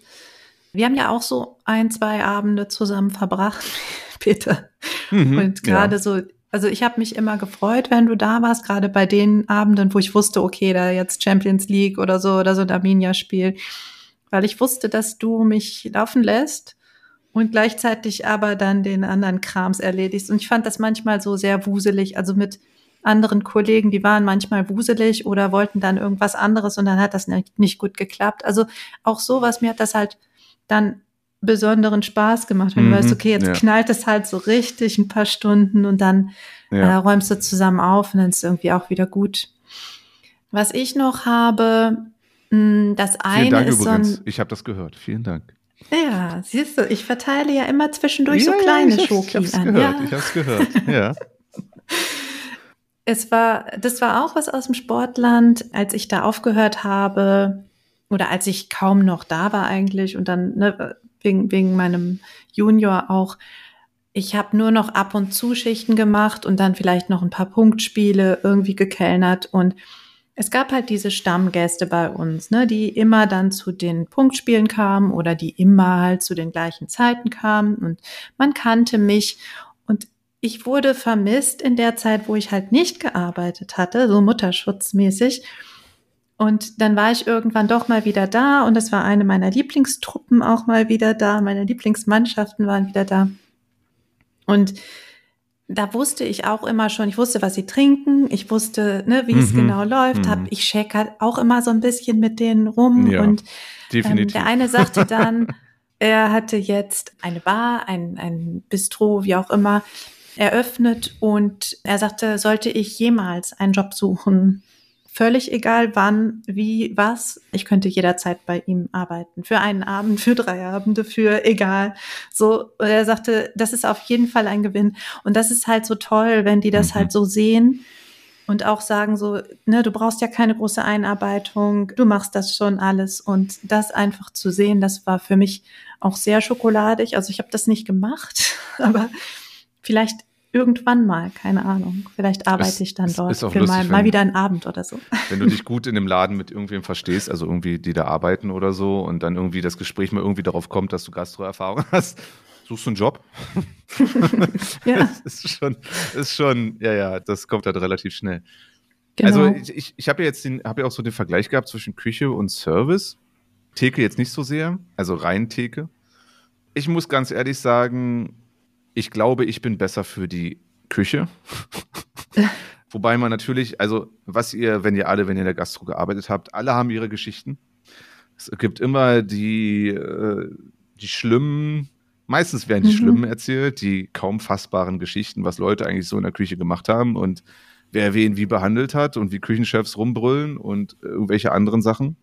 Wir haben ja auch so ein, zwei Abende zusammen verbracht, Peter.
Mhm,
Und gerade so, also ich habe mich immer gefreut, wenn du da warst, gerade bei den Abenden, wo ich wusste, okay, da jetzt Champions League oder so oder so ein Arminia-Spiel, weil ich wusste, dass du mich laufen lässt und gleichzeitig aber dann den anderen Krams erledigst. Und ich fand das manchmal so sehr wuselig, also mit anderen Kollegen, die waren manchmal wuselig oder wollten dann irgendwas anderes und dann hat das nicht, gut geklappt. Also auch sowas, mir hat das halt dann besonderen Spaß gemacht, wenn
Mhm,
du weißt, okay, jetzt
ja.
knallt es halt so richtig ein paar Stunden und dann äh,
Ja.
räumst du zusammen auf und dann ist es irgendwie auch wieder gut. Was ich noch habe, mh, das
Vielen
eine
Dank
ist so
übrigens.
ein,
Ich habe das gehört. Vielen Dank.
Ja, siehst du, ich verteile ja immer zwischendurch
Ja,
so
ja,
kleine
hab's,
Schoki an.
gehört.
Ja.
Ich hab's gehört. Ja.
Es war, das war auch was aus dem Sportland, als ich da aufgehört habe oder als ich kaum noch da war eigentlich und dann ne, wegen, wegen meinem Junior auch. Ich habe nur noch ab und zu Schichten gemacht und dann vielleicht noch ein paar Punktspiele irgendwie gekellnert und es gab halt diese Stammgäste bei uns, ne, die immer dann zu den Punktspielen kamen oder die immer halt zu den gleichen Zeiten kamen und man kannte mich und ich wurde vermisst in der Zeit, wo ich halt nicht gearbeitet hatte, so mutterschutzmäßig. Und dann war ich irgendwann doch mal wieder da und es war eine meiner Lieblingstruppen auch mal wieder da, meine Lieblingsmannschaften waren wieder da. Und da wusste ich auch immer schon, ich wusste, was sie trinken, ich wusste, ne, wie es
Mhm.
genau läuft,
Mhm.
hab, ich check halt auch immer so ein bisschen mit denen rum
Ja,
und ähm,
Definitiv.
der eine sagte dann, er hatte jetzt eine Bar, ein, ein Bistro, wie auch immer, eröffnet und er sagte, sollte ich jemals einen Job suchen, völlig egal wann, wie, was, ich könnte jederzeit bei ihm arbeiten. Für einen Abend, für drei Abende, für egal. So, er sagte, das ist auf jeden Fall ein Gewinn. Und das ist halt so toll, wenn die das
Mhm.
halt so sehen und auch sagen so, ne, du brauchst ja keine große Einarbeitung, du machst das schon alles und das einfach zu sehen, das war für mich auch sehr schokoladig. Also ich habe das nicht gemacht, aber vielleicht irgendwann mal, keine Ahnung. Vielleicht arbeite
Es-
ich dann dort für
lustig,
mal,
wenn-
mal wieder einen Abend oder so.
Wenn du dich gut in dem Laden mit irgendwem verstehst, also irgendwie, die da arbeiten oder so, und dann irgendwie das Gespräch mal irgendwie darauf kommt, dass du Gastroerfahrung hast, suchst du einen Job?
Ja,
Das ist schon, ist schon, ja, ja, das kommt halt relativ schnell.
genau.
Also ich, ich, ich habe ja jetzt den, habe ja auch so den Vergleich gehabt zwischen Küche und Service. Theke jetzt nicht so sehr, also rein Theke. Ich muss ganz ehrlich sagen, ich glaube, ich bin besser für die Küche. Wobei man natürlich, also was ihr, wenn ihr alle, wenn ihr in der Gastro gearbeitet habt, alle haben ihre Geschichten. Es gibt immer die, äh, die schlimmen, meistens werden die
Mhm.
schlimmen erzählt, die kaum fassbaren Geschichten, was Leute eigentlich so in der Küche gemacht haben und wer wen wie behandelt hat und wie Küchenchefs rumbrüllen und irgendwelche anderen Sachen.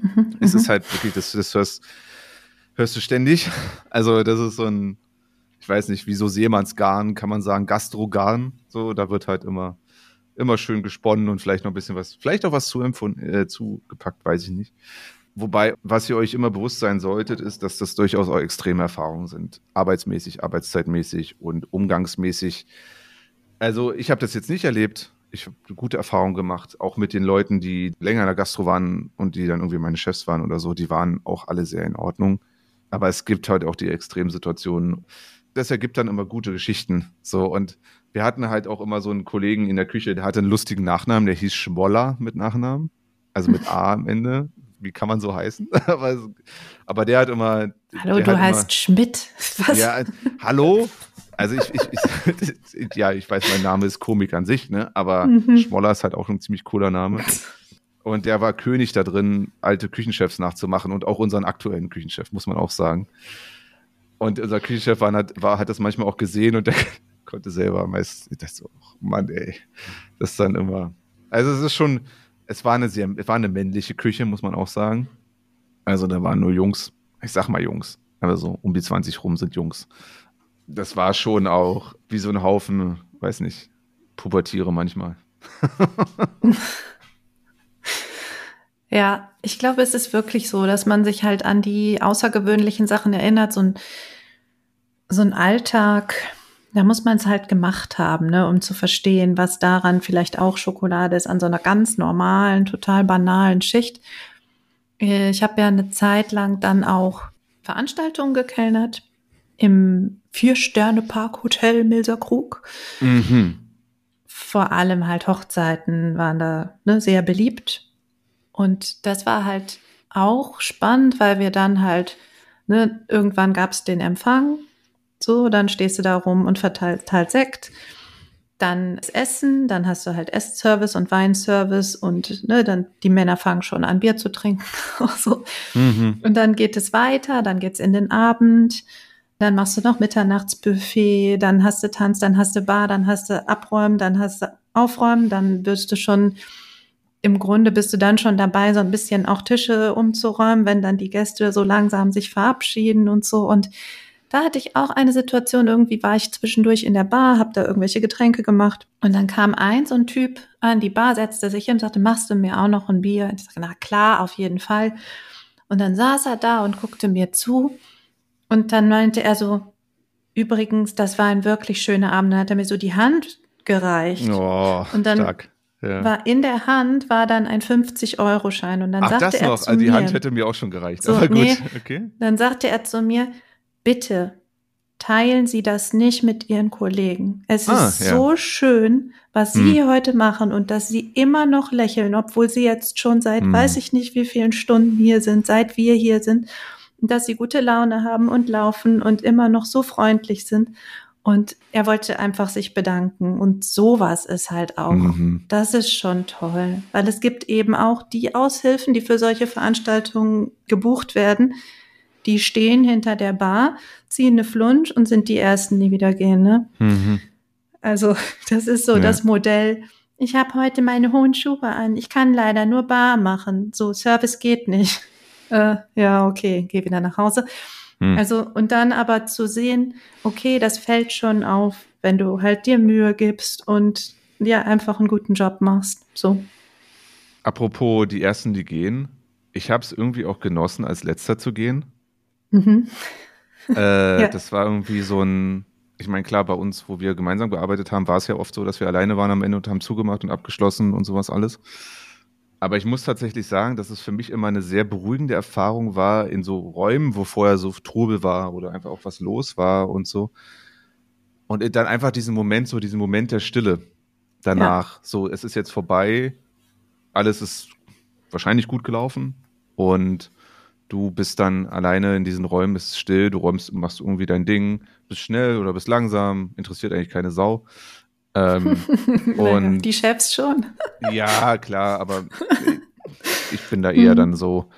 Mhm,
Es
mhm.
ist halt wirklich, das, das hörst, hörst du ständig. Also das ist so ein, weiß nicht, wie so Seemannsgarn, kann man sagen, Gastrogarn. So, da wird halt immer, immer schön gesponnen und vielleicht noch ein bisschen was, vielleicht auch was zuempfunden, äh, zugepackt, weiß ich nicht. Wobei, was ihr euch immer bewusst sein solltet, ist, dass das durchaus auch extreme Erfahrungen sind. Arbeitsmäßig, arbeitszeitmäßig und umgangsmäßig. Also ich habe das jetzt nicht erlebt Ich habe gute Erfahrungen gemacht, auch mit den Leuten, die länger in der Gastro waren und die dann irgendwie meine Chefs waren oder so. Die waren auch alle sehr in Ordnung. Aber es gibt halt auch die Extremsituationen. Das ergibt dann immer gute Geschichten. So und wir hatten halt auch immer so einen Kollegen in der Küche, der hatte einen lustigen Nachnamen, der hieß Schmoller mit Nachnamen, also mit A am Ende. Wie kann man so heißen? aber, aber, der hat immer.
Hallo, du heißt immer, Schmidt.
Was? Ja, hallo? Also ich, ich, ich, ja, ich weiß, mein Name ist Komik an sich, ne? Aber mhm. Schmoller ist halt auch ein ziemlich cooler Name. Und der war König da drin, alte Küchenchefs nachzumachen und auch unseren aktuellen Küchenchef, muss man auch sagen. Und unser Küchenchef war, hat, war, hat das manchmal auch gesehen und der konnte selber meist, ich dachte so, oh Mann, ey, das ist dann immer. Also es ist schon, es war eine sehr, es war eine männliche Küche, muss man auch sagen. Also da waren nur Jungs, ich sag mal Jungs, aber so um die 20 rum sind Jungs. Das war schon auch wie so ein Haufen, weiß nicht, Pubertiere manchmal.
ja, ich glaube, es ist wirklich so, dass man sich halt an die außergewöhnlichen Sachen erinnert, so ein, so ein Alltag, da muss man es halt gemacht haben, ne, um zu verstehen, was daran vielleicht auch Schokolade ist, an so einer ganz normalen, total banalen Schicht. Äh, ich habe ja eine Zeit lang dann auch Veranstaltungen gekellnert im Vier-Sterne-Park-Hotel Milserkrug. Mhm. Vor allem halt Hochzeiten waren da ne, sehr beliebt. Und das war halt auch spannend, weil wir dann halt, ne, irgendwann gab es den Empfang so, dann stehst du da rum und verteilst halt Sekt. Dann das Essen, dann hast du halt Essservice und Weinservice und ne, dann die Männer fangen schon an, Bier zu trinken. so. Mhm. Und dann geht es weiter, dann geht's in den Abend, dann machst du noch Mitternachtsbuffet, dann hast du Tanz, dann hast du Bar, dann hast du Abräumen, dann hast du Aufräumen, dann wirst du schon im Grunde bist du dann schon dabei, so ein bisschen auch Tische umzuräumen, wenn dann die Gäste so langsam sich verabschieden und so. Und da hatte ich auch eine Situation, irgendwie war ich zwischendurch in der Bar, habe da irgendwelche Getränke gemacht und dann kam ein so ein Typ an die Bar, setzte sich hin und sagte, machst du mir auch noch ein Bier? Und ich sagte, na klar, auf jeden Fall. Und dann saß er da und guckte mir zu und dann meinte er so, übrigens, das war ein wirklich schöner Abend. Dann hat er mir so die Hand gereicht.
Oh,
und dann
stark.
Ja. war in der Hand war dann ein 50-Euro-Schein und dann
Ach,
sagte
das
er
noch.
zu
also die
mir,
Hand hätte mir auch schon gereicht.
So,
aber gut,
nee.
okay.
Dann sagte er zu mir, bitte teilen Sie das nicht mit Ihren Kollegen. Es
Ah,
ist
ja.
so schön, was Sie
Hm.
hier heute machen und dass Sie immer noch lächeln, obwohl Sie jetzt schon seit
Hm.
weiß ich nicht wie vielen Stunden hier sind, seit wir hier sind, dass Sie gute Laune haben und laufen und immer noch so freundlich sind. Und er wollte einfach sich bedanken. Und sowas ist halt auch.
Mhm.
Das ist schon toll, weil es gibt eben auch die Aushilfen, die für solche Veranstaltungen gebucht werden. Die stehen hinter der Bar, ziehen eine Flunsch und sind die Ersten, die wieder gehen. Ne?
Mhm.
Also das ist so
Ja.
das Modell. Ich habe heute meine hohen Schuhe an. Ich kann leider nur Bar machen. So Service geht nicht. Äh, ja, okay, geh wieder nach Hause.
Hm.
Also und dann aber zu sehen, okay, das fällt schon auf, wenn du halt dir Mühe gibst und ja einfach einen guten Job machst. So.
Apropos die ersten, die gehen. Ich habe es irgendwie auch genossen, als letzter zu gehen.
Mhm.
Äh,
Ja.
Das war irgendwie so ein, ich meine, klar, bei uns, wo wir gemeinsam gearbeitet haben, war es ja oft so, dass wir alleine waren am Ende und haben zugemacht und abgeschlossen und sowas alles. Aber ich muss tatsächlich sagen, dass es für mich immer eine sehr beruhigende Erfahrung war, in so Räumen, wo vorher so Trubel war oder einfach auch was los war und so. Und dann einfach diesen Moment, so diesen Moment der Stille danach. So, es ist jetzt vorbei, alles ist wahrscheinlich gut gelaufen und du bist dann alleine in diesen Räumen, es ist still, du räumst, machst irgendwie dein Ding, bist schnell oder bist langsam, interessiert eigentlich keine Sau. Ähm, und
die Chefs schon.
ja, klar, aber ich bin da eher
Mhm.
dann so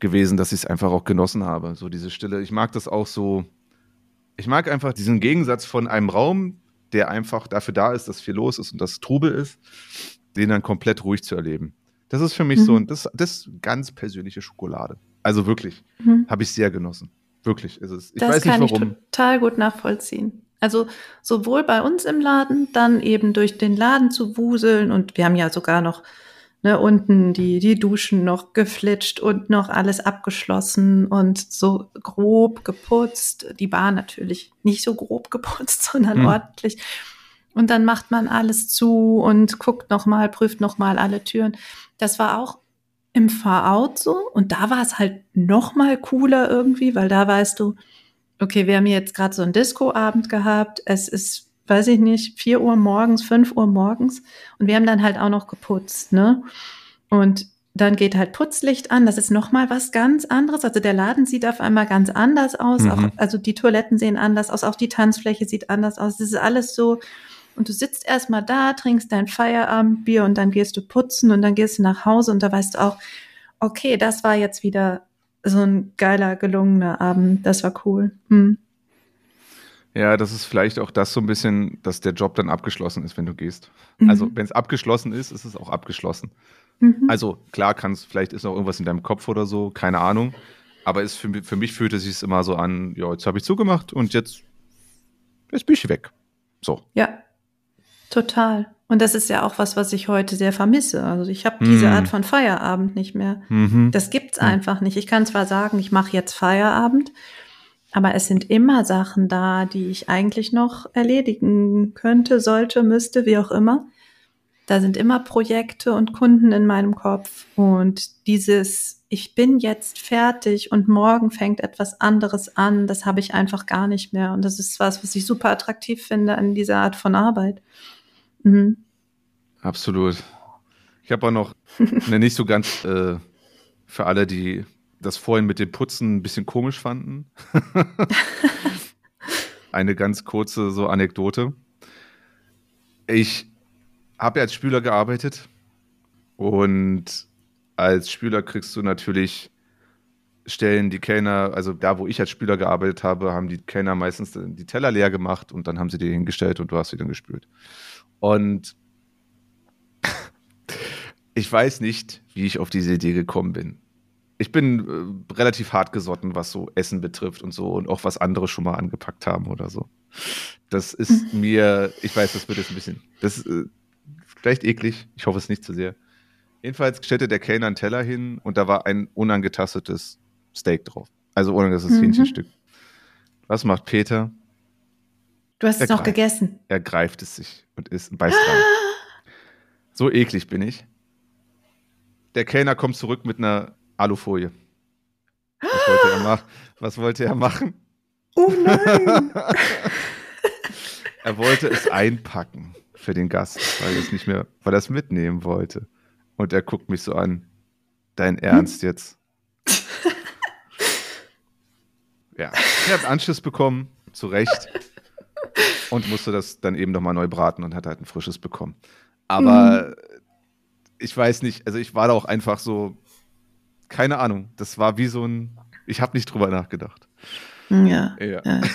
gewesen, dass ich es einfach auch genossen habe, so diese Stille. Ich mag das auch so, ich mag einfach diesen Gegensatz von einem Raum, der einfach dafür da ist, dass viel los ist und dass Trubel ist, den dann komplett ruhig zu erleben. Das ist für mich so
Mhm.
ein, das, das ist ganz persönliche Schokolade. Also wirklich,
Mhm.
habe ich sehr genossen. Wirklich. Es ist, ich
das
weiß
kann
nicht warum.
ich total gut nachvollziehen. Also sowohl bei uns im Laden, dann eben durch den Laden zu wuseln und wir haben ja sogar noch ne, unten die, die Duschen noch geflitscht und noch alles abgeschlossen und so grob geputzt. Die Bar natürlich nicht so grob geputzt, sondern
Hm.
ordentlich. Und dann macht man alles zu und guckt nochmal, prüft nochmal alle Türen. Das war auch im Far-Out so. Und da war es halt nochmal cooler irgendwie, weil da weißt du, okay, wir haben jetzt gerade so einen Disco-Abend gehabt. Es ist, weiß ich nicht, vier Uhr morgens, fünf Uhr morgens. Und wir haben dann halt auch noch geputzt, ne? Und dann geht halt Putzlicht an. Das ist nochmal was ganz anderes. Also der Laden sieht auf einmal ganz anders aus.
Mhm.
Auch, also die Toiletten sehen anders aus. Auch die Tanzfläche sieht anders aus. Das ist alles so. Und du sitzt erstmal da, trinkst dein Feierabendbier und dann gehst du putzen und dann gehst du nach Hause und da weißt du auch, okay, das war jetzt wieder so ein geiler, gelungener Abend. Das war cool. Hm.
Ja, das ist vielleicht auch das so ein bisschen, dass der Job dann abgeschlossen ist, wenn du gehst.
Mhm.
Also, wenn es abgeschlossen ist, ist es auch abgeschlossen.
Mhm.
Also, klar, kannst, vielleicht ist noch irgendwas in deinem Kopf oder so, keine Ahnung. Aber es für, für mich fühlte sich es immer so an, ja, jetzt habe ich zugemacht und jetzt, jetzt bin ich weg. So.
Ja, total. Und das ist ja auch was, was ich heute sehr vermisse. Also ich habe diese
Mhm.
Art von Feierabend nicht mehr.
Mhm.
Das gibt's
Hm.
einfach nicht. Ich kann zwar sagen, ich mache jetzt Feierabend, aber es sind immer Sachen da, die ich eigentlich noch erledigen könnte, sollte, müsste, wie auch immer. Da sind immer Projekte und Kunden in meinem Kopf und dieses ich bin jetzt fertig und morgen fängt etwas anderes an, das habe ich einfach gar nicht mehr und das ist was, was ich super attraktiv finde an dieser Art von Arbeit. Mhm.
Absolut. Ich habe auch noch eine nicht so ganz äh, für alle, die das vorhin mit dem Putzen ein bisschen komisch fanden. eine ganz kurze so Anekdote. Ich habe ja als Spüler gearbeitet und als Spüler kriegst du natürlich stellen die Kellner, also da, wo ich als Spüler gearbeitet habe, haben die Kellner meistens die Teller leer gemacht und dann haben sie die hingestellt und du hast sie dann gespült. Und ich weiß nicht, wie ich auf diese Idee gekommen bin. Ich bin äh, relativ hart gesotten, was so Essen betrifft und so und auch was andere schon mal angepackt haben oder so. Das ist mir, ich weiß, das wird jetzt ein bisschen, das ist äh, vielleicht eklig, ich hoffe es nicht zu sehr. Jedenfalls stellte der Kellner einen Teller hin und da war ein unangetastetes Steak drauf. Also unangetastetes
Mhm.
Hähnchenstück. Was macht Peter?
Du hast es noch
greift.
gegessen.
Er greift es sich und isst und beißt rein. So eklig bin ich. Der Kellner kommt zurück mit einer Alufolie. Was wollte er, mach was wollte er machen?
Oh nein!
Er wollte es einpacken für den Gast, weil er es nicht mehr, weil er es mitnehmen wollte. Und er guckt mich so an. Dein Ernst jetzt? Ja, er hat Anschiss bekommen, zu Recht. Und musste das dann eben nochmal neu braten und hat halt ein frisches bekommen. Aber ich weiß nicht, also ich war da auch einfach so, keine Ahnung, das war wie so ein, ich habe nicht drüber nachgedacht.
ja.
Ja.
Ja.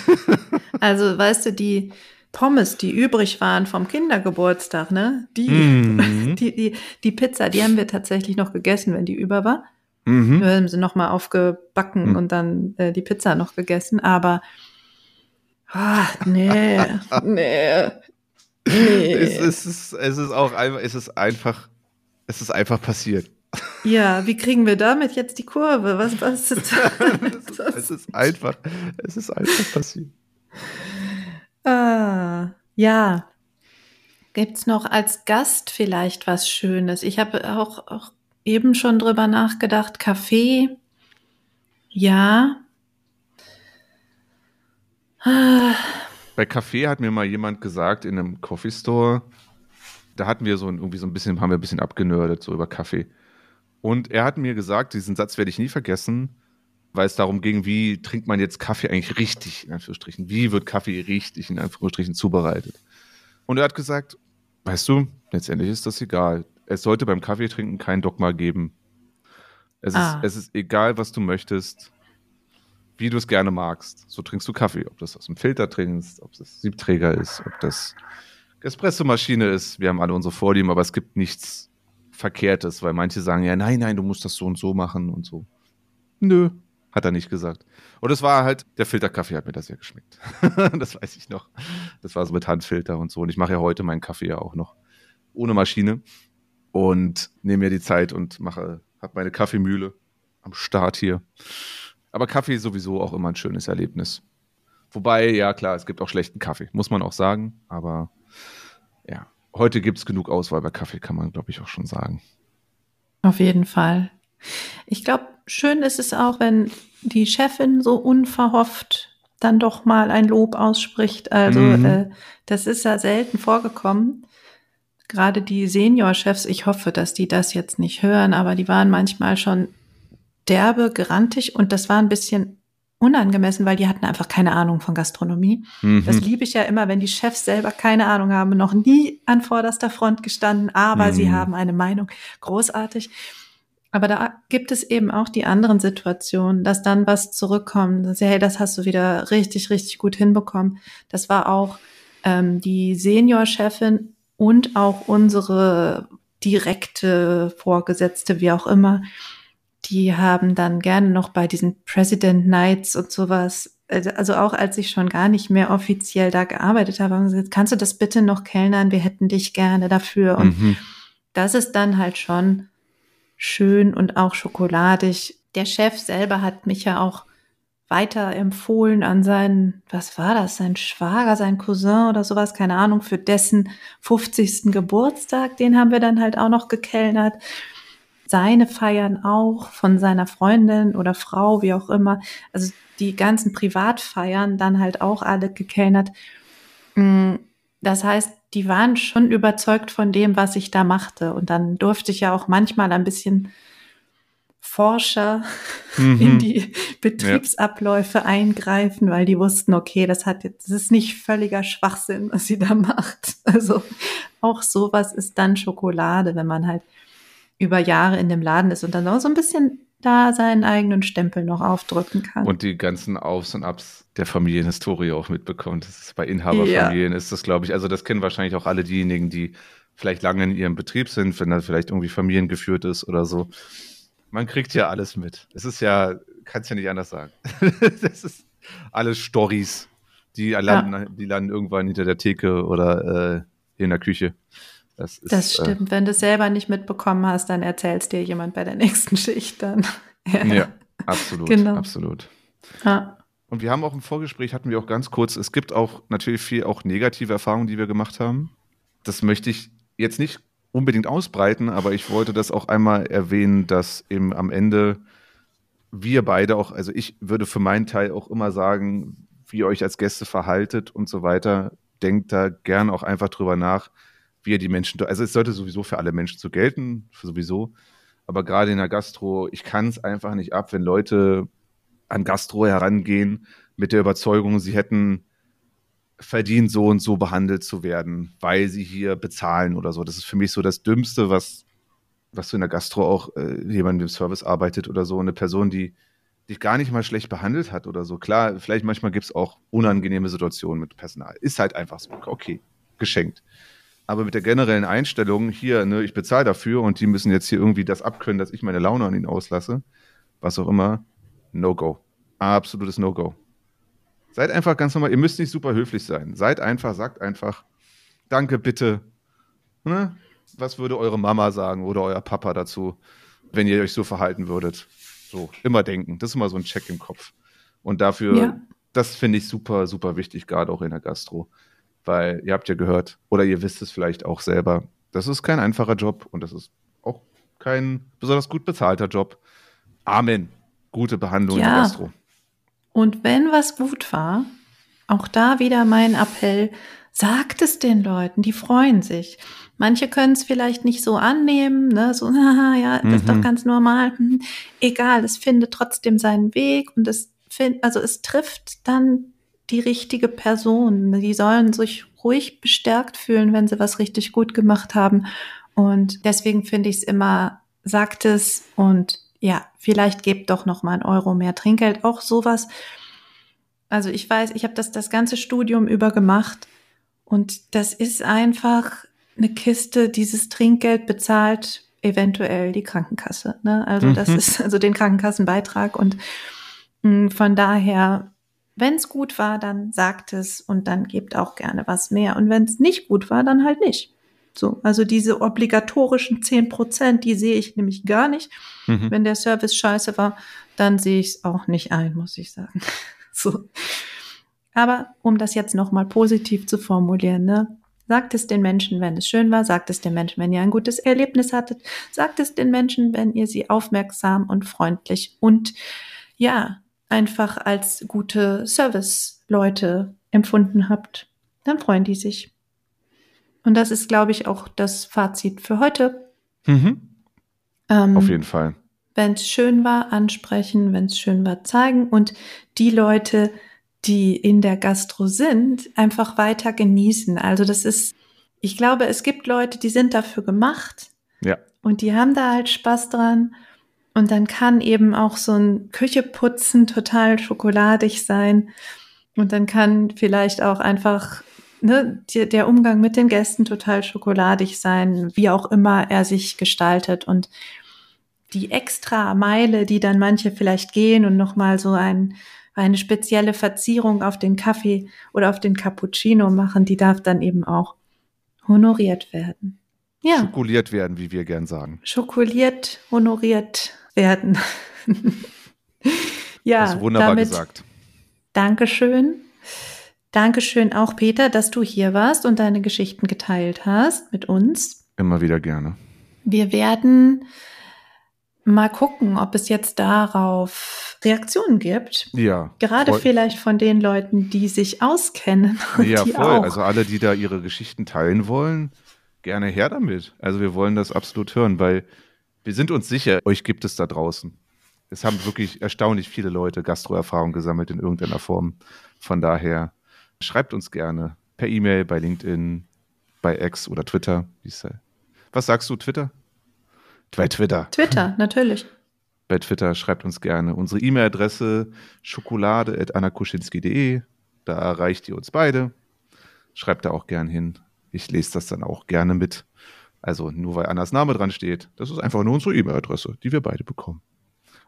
Also, weißt du, die Pommes, die übrig waren vom Kindergeburtstag, ne? Die,
Mhm.
die, die, die Pizza, die haben wir tatsächlich noch gegessen, wenn die über war.
Mhm.
Wir haben sie nochmal aufgebacken
Mhm.
und dann äh, die Pizza noch gegessen. Aber, ah, nee, nee, nee.
Es, es, ist, es ist auch einfach, es ist einfach, es ist einfach passiert.
Ja, wie kriegen wir damit jetzt die Kurve? Was, was ist
Es ist, es ist einfach, es ist einfach passiert.
Ah, ja. Gibt's noch als Gast vielleicht was Schönes? Ich habe auch, auch eben schon drüber nachgedacht. Kaffee. Ja.
Bei Kaffee hat mir mal jemand gesagt in einem Coffee Store, da hatten wir so ein, irgendwie so ein bisschen, haben wir ein bisschen abgenördet, so über Kaffee. Und er hat mir gesagt, diesen Satz werde ich nie vergessen, weil es darum ging, wie trinkt man jetzt Kaffee eigentlich richtig, in Anführungsstrichen. Wie wird Kaffee richtig, in Anführungsstrichen, zubereitet? Und er hat gesagt, weißt du, letztendlich ist das egal. Es sollte beim Kaffeetrinken kein Dogma geben. Es,
Ah.
ist, es ist egal, was du möchtest, wie du es gerne magst. So trinkst du Kaffee. Ob das aus dem Filter trinkst, ob das Siebträger ist, ob das Espressomaschine ist. Wir haben alle unsere Vorlieben, aber es gibt nichts Verkehrtes, weil manche sagen, ja, nein, nein, du musst das so und so machen und so. Nö, hat er nicht gesagt. Und es war halt, der Filterkaffee hat mir das sehr geschmeckt. das weiß ich noch. Das war so mit Handfilter und so. Und ich mache ja heute meinen Kaffee ja auch noch ohne Maschine und nehme mir die Zeit und mache, habe meine Kaffeemühle am Start hier. Aber Kaffee ist sowieso auch immer ein schönes Erlebnis. Wobei, ja klar, es gibt auch schlechten Kaffee, muss man auch sagen. Aber ja, heute gibt es genug Auswahl bei Kaffee, kann man, glaube ich, auch schon sagen.
Auf jeden Fall. Ich glaube, schön ist es auch, wenn die Chefin so unverhofft dann doch mal ein Lob ausspricht. Also
Mhm.
äh, das ist ja selten vorgekommen. Gerade die Seniorchefs, ich hoffe, dass die das jetzt nicht hören, aber die waren manchmal schon derbe, grantig und das war ein bisschen unangemessen, weil die hatten einfach keine Ahnung von Gastronomie.
Mhm.
Das liebe ich ja immer, wenn die Chefs selber keine Ahnung haben, noch nie an vorderster Front gestanden, aber sie
Mhm.
haben eine Meinung. Großartig. Aber da gibt es eben auch die anderen Situationen, dass dann was zurückkommt. Dass, hey, das hast du wieder richtig, richtig gut hinbekommen. Das war auch ähm, die Seniorchefin und auch unsere direkte Vorgesetzte, wie auch immer. Die haben dann gerne noch bei diesen President Nights und sowas, also also auch als ich schon gar nicht mehr offiziell da gearbeitet habe, haben gesagt, kannst du das bitte noch kellnern? Wir hätten dich gerne dafür. Und
Mhm.
das ist dann halt schon schön und auch schokoladig. Der Chef selber hat mich ja auch weiter empfohlen an seinen, was war das, sein Schwager, sein Cousin oder sowas, keine Ahnung, für dessen 50. Geburtstag, den haben wir dann halt auch noch gekellnert. Seine feiern auch von seiner Freundin oder Frau, wie auch immer. Also die ganzen Privatfeiern dann halt auch alle gekellnert. Mm, Das heißt, die waren schon überzeugt von dem, was ich da machte. Und dann durfte ich ja auch manchmal ein bisschen Forscher
Mhm.
in die Betriebsabläufe eingreifen, weil die wussten, okay, das hat jetzt, das ist nicht völliger Schwachsinn, was sie da macht. Also auch sowas ist dann Schokolade, wenn man halt über Jahre in dem Laden ist und dann auch so ein bisschen da seinen eigenen Stempel noch aufdrücken kann.
Und die ganzen Aufs und Abs der Familienhistorie auch mitbekommt. Das ist bei Inhaberfamilien ist das, glaube ich, also das kennen wahrscheinlich auch alle diejenigen, die vielleicht lange in ihrem Betrieb sind, wenn da vielleicht irgendwie familiengeführt ist oder so. Man kriegt ja alles mit. Es ist ja, kannst ja nicht anders sagen. das ist alles Stories, die landen, die landen irgendwann hinter der Theke oder äh, in der Küche. Das, ist,
das stimmt. Wenn du es selber nicht mitbekommen hast, dann erzählst dir jemand bei der nächsten Schicht dann.
Äh, ja, absolut,
Genau.
absolut.
Ja.
Und wir haben auch im Vorgespräch, hatten wir auch ganz kurz, es gibt auch natürlich viel auch negative Erfahrungen, die wir gemacht haben. Das möchte ich jetzt nicht unbedingt ausbreiten, aber ich wollte das auch einmal erwähnen, dass eben am Ende wir beide auch, also ich würde für meinen Teil auch immer sagen, wie ihr euch als Gäste verhaltet und so weiter. Denkt da gern auch einfach drüber nach, wie ihr die Menschen, also es sollte sowieso für alle Menschen so gelten, sowieso. Aber gerade in der Gastro, ich kann es einfach nicht ab, wenn Leute an Gastro herangehen mit der Überzeugung, sie hätten verdient, so und so behandelt zu werden, weil sie hier bezahlen oder so. Das ist für mich so das Dümmste, was, was du in der Gastro auch äh, jemand im Service arbeitet oder so. Eine Person, die dich gar nicht mal schlecht behandelt hat oder so. Klar, vielleicht manchmal gibt es auch unangenehme Situationen mit Personal. Ist halt einfach so. Okay, geschenkt. Aber mit der generellen Einstellung, hier, ne, ich bezahle dafür und die müssen jetzt hier irgendwie das abkönnen, dass ich meine Laune an ihnen auslasse, was auch immer, No-Go. Absolutes No-Go. Seid einfach ganz normal, ihr müsst nicht super höflich sein. Seid einfach, sagt einfach, danke, bitte. Ne? Was würde eure Mama sagen oder euer Papa dazu, wenn ihr euch so verhalten würdet? So, immer denken. Das ist immer so ein Check im Kopf. Und dafür,
Ja.
das finde ich super, super wichtig, gerade auch in der Gastro. Weil ihr habt ja gehört, oder ihr wisst es vielleicht auch selber, das ist kein einfacher Job und das ist auch kein besonders gut bezahlter Job. Amen. Gute Behandlung in
Ja.
der Gastro.
Und wenn was gut war, auch da wieder mein Appell, sagt es den Leuten, die freuen sich. Manche können es vielleicht nicht so annehmen, ne? so, haha, ja, das ist
Mhm.
doch ganz normal. Hm, Egal, es findet trotzdem seinen Weg und es find, also es trifft dann die richtige Person. Die sollen sich ruhig bestärkt fühlen, wenn sie was richtig gut gemacht haben. Und deswegen finde ich es immer, sagt es und ja, vielleicht gebt doch noch mal einen Euro mehr Trinkgeld. Auch sowas. Also ich weiß, ich habe das das ganze Studium über gemacht und das ist einfach eine Kiste. Dieses Trinkgeld bezahlt eventuell die Krankenkasse. Ne? Also das
Mhm.
ist also den Krankenkassenbeitrag und mh, von daher, wenn es gut war, dann sagt es und dann gebt auch gerne was mehr. Und wenn es nicht gut war, dann halt nicht. So, also diese obligatorischen 10 Prozent, die sehe ich nämlich gar nicht.
Mhm.
Wenn der Service scheiße war, dann sehe ich es auch nicht ein, muss ich sagen. So. Aber um das jetzt nochmal positiv zu formulieren, ne? Sagt es den Menschen, wenn es schön war. Sagt es den Menschen, wenn ihr ein gutes Erlebnis hattet. Sagt es den Menschen, wenn ihr sie aufmerksam und freundlich und ja, einfach als gute Service-Leute empfunden habt. Dann freuen die sich. Und das ist, glaube ich, auch das Fazit für heute.
Mhm.
Ähm,
Auf jeden Fall.
wenn es schön war, ansprechen, wenn es schön war, zeigen und die Leute, die in der Gastro sind, einfach weiter genießen. Also das ist, ich glaube, es gibt Leute, die sind dafür gemacht
Ja.
und die haben da halt Spaß dran. Und dann kann eben auch so ein Kücheputzen total schokoladig sein. Und dann kann vielleicht auch einfach ne, die, der Umgang mit den Gästen total schokoladig sein, wie auch immer er sich gestaltet. Und die extra Meile, die dann manche vielleicht gehen und nochmal so ein, eine spezielle Verzierung auf den Kaffee oder auf den Cappuccino machen, die darf dann eben auch honoriert werden. Ja,
Schokoliert werden, wie wir gern sagen.
schokoliert, honoriert werden. ja,
Hast du wunderbar
damit
gesagt.
Dankeschön. Dankeschön auch, Peter, dass du hier warst und deine Geschichten geteilt hast mit uns.
Immer wieder gerne.
Wir werden mal gucken, ob es jetzt darauf Reaktionen gibt.
Ja.
Gerade
voll-
vielleicht von den Leuten, die sich auskennen.
Ja, voll.
Auch.
Also alle, die da ihre Geschichten teilen wollen, gerne her damit. Also wir wollen das absolut hören, weil wir sind uns sicher, euch gibt es da draußen. Es haben wirklich erstaunlich viele Leute Gastroerfahrung gesammelt in irgendeiner Form. Von daher schreibt uns gerne per E-Mail, bei LinkedIn, bei X oder Twitter. Was sagst du, Twitter? Bei Twitter.
Twitter, natürlich.
Bei Twitter schreibt uns gerne unsere E-Mail-Adresse schokolade.annakuschinski.de. Da erreicht ihr uns beide. Schreibt da auch gern hin. Ich lese das dann auch gerne mit. Also nur weil Annas Name dran steht. Das ist einfach nur unsere E-Mail-Adresse, die wir beide bekommen.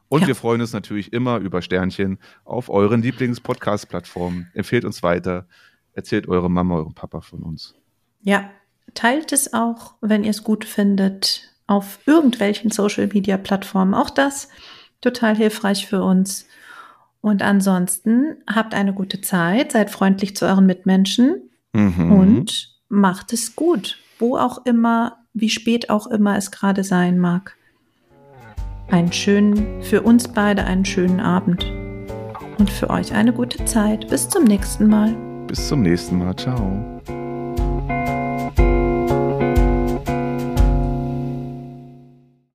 Und
Ja.
wir freuen uns natürlich immer über Sternchen auf euren Lieblings-Podcast-Plattformen. Empfehlt uns weiter. Erzählt eure Mama, eurem Papa von uns.
Ja, teilt es auch, wenn ihr es gut findet, auf irgendwelchen Social-Media-Plattformen. Auch das total hilfreich für uns. Und ansonsten habt eine gute Zeit, seid freundlich zu euren Mitmenschen
Mhm.
und macht es gut, wo auch immer, wie spät auch immer es gerade sein mag. Einen schönen, für uns beide einen schönen Abend. Und für euch eine gute Zeit. Bis zum nächsten Mal.
bis zum nächsten Mal. Ciao.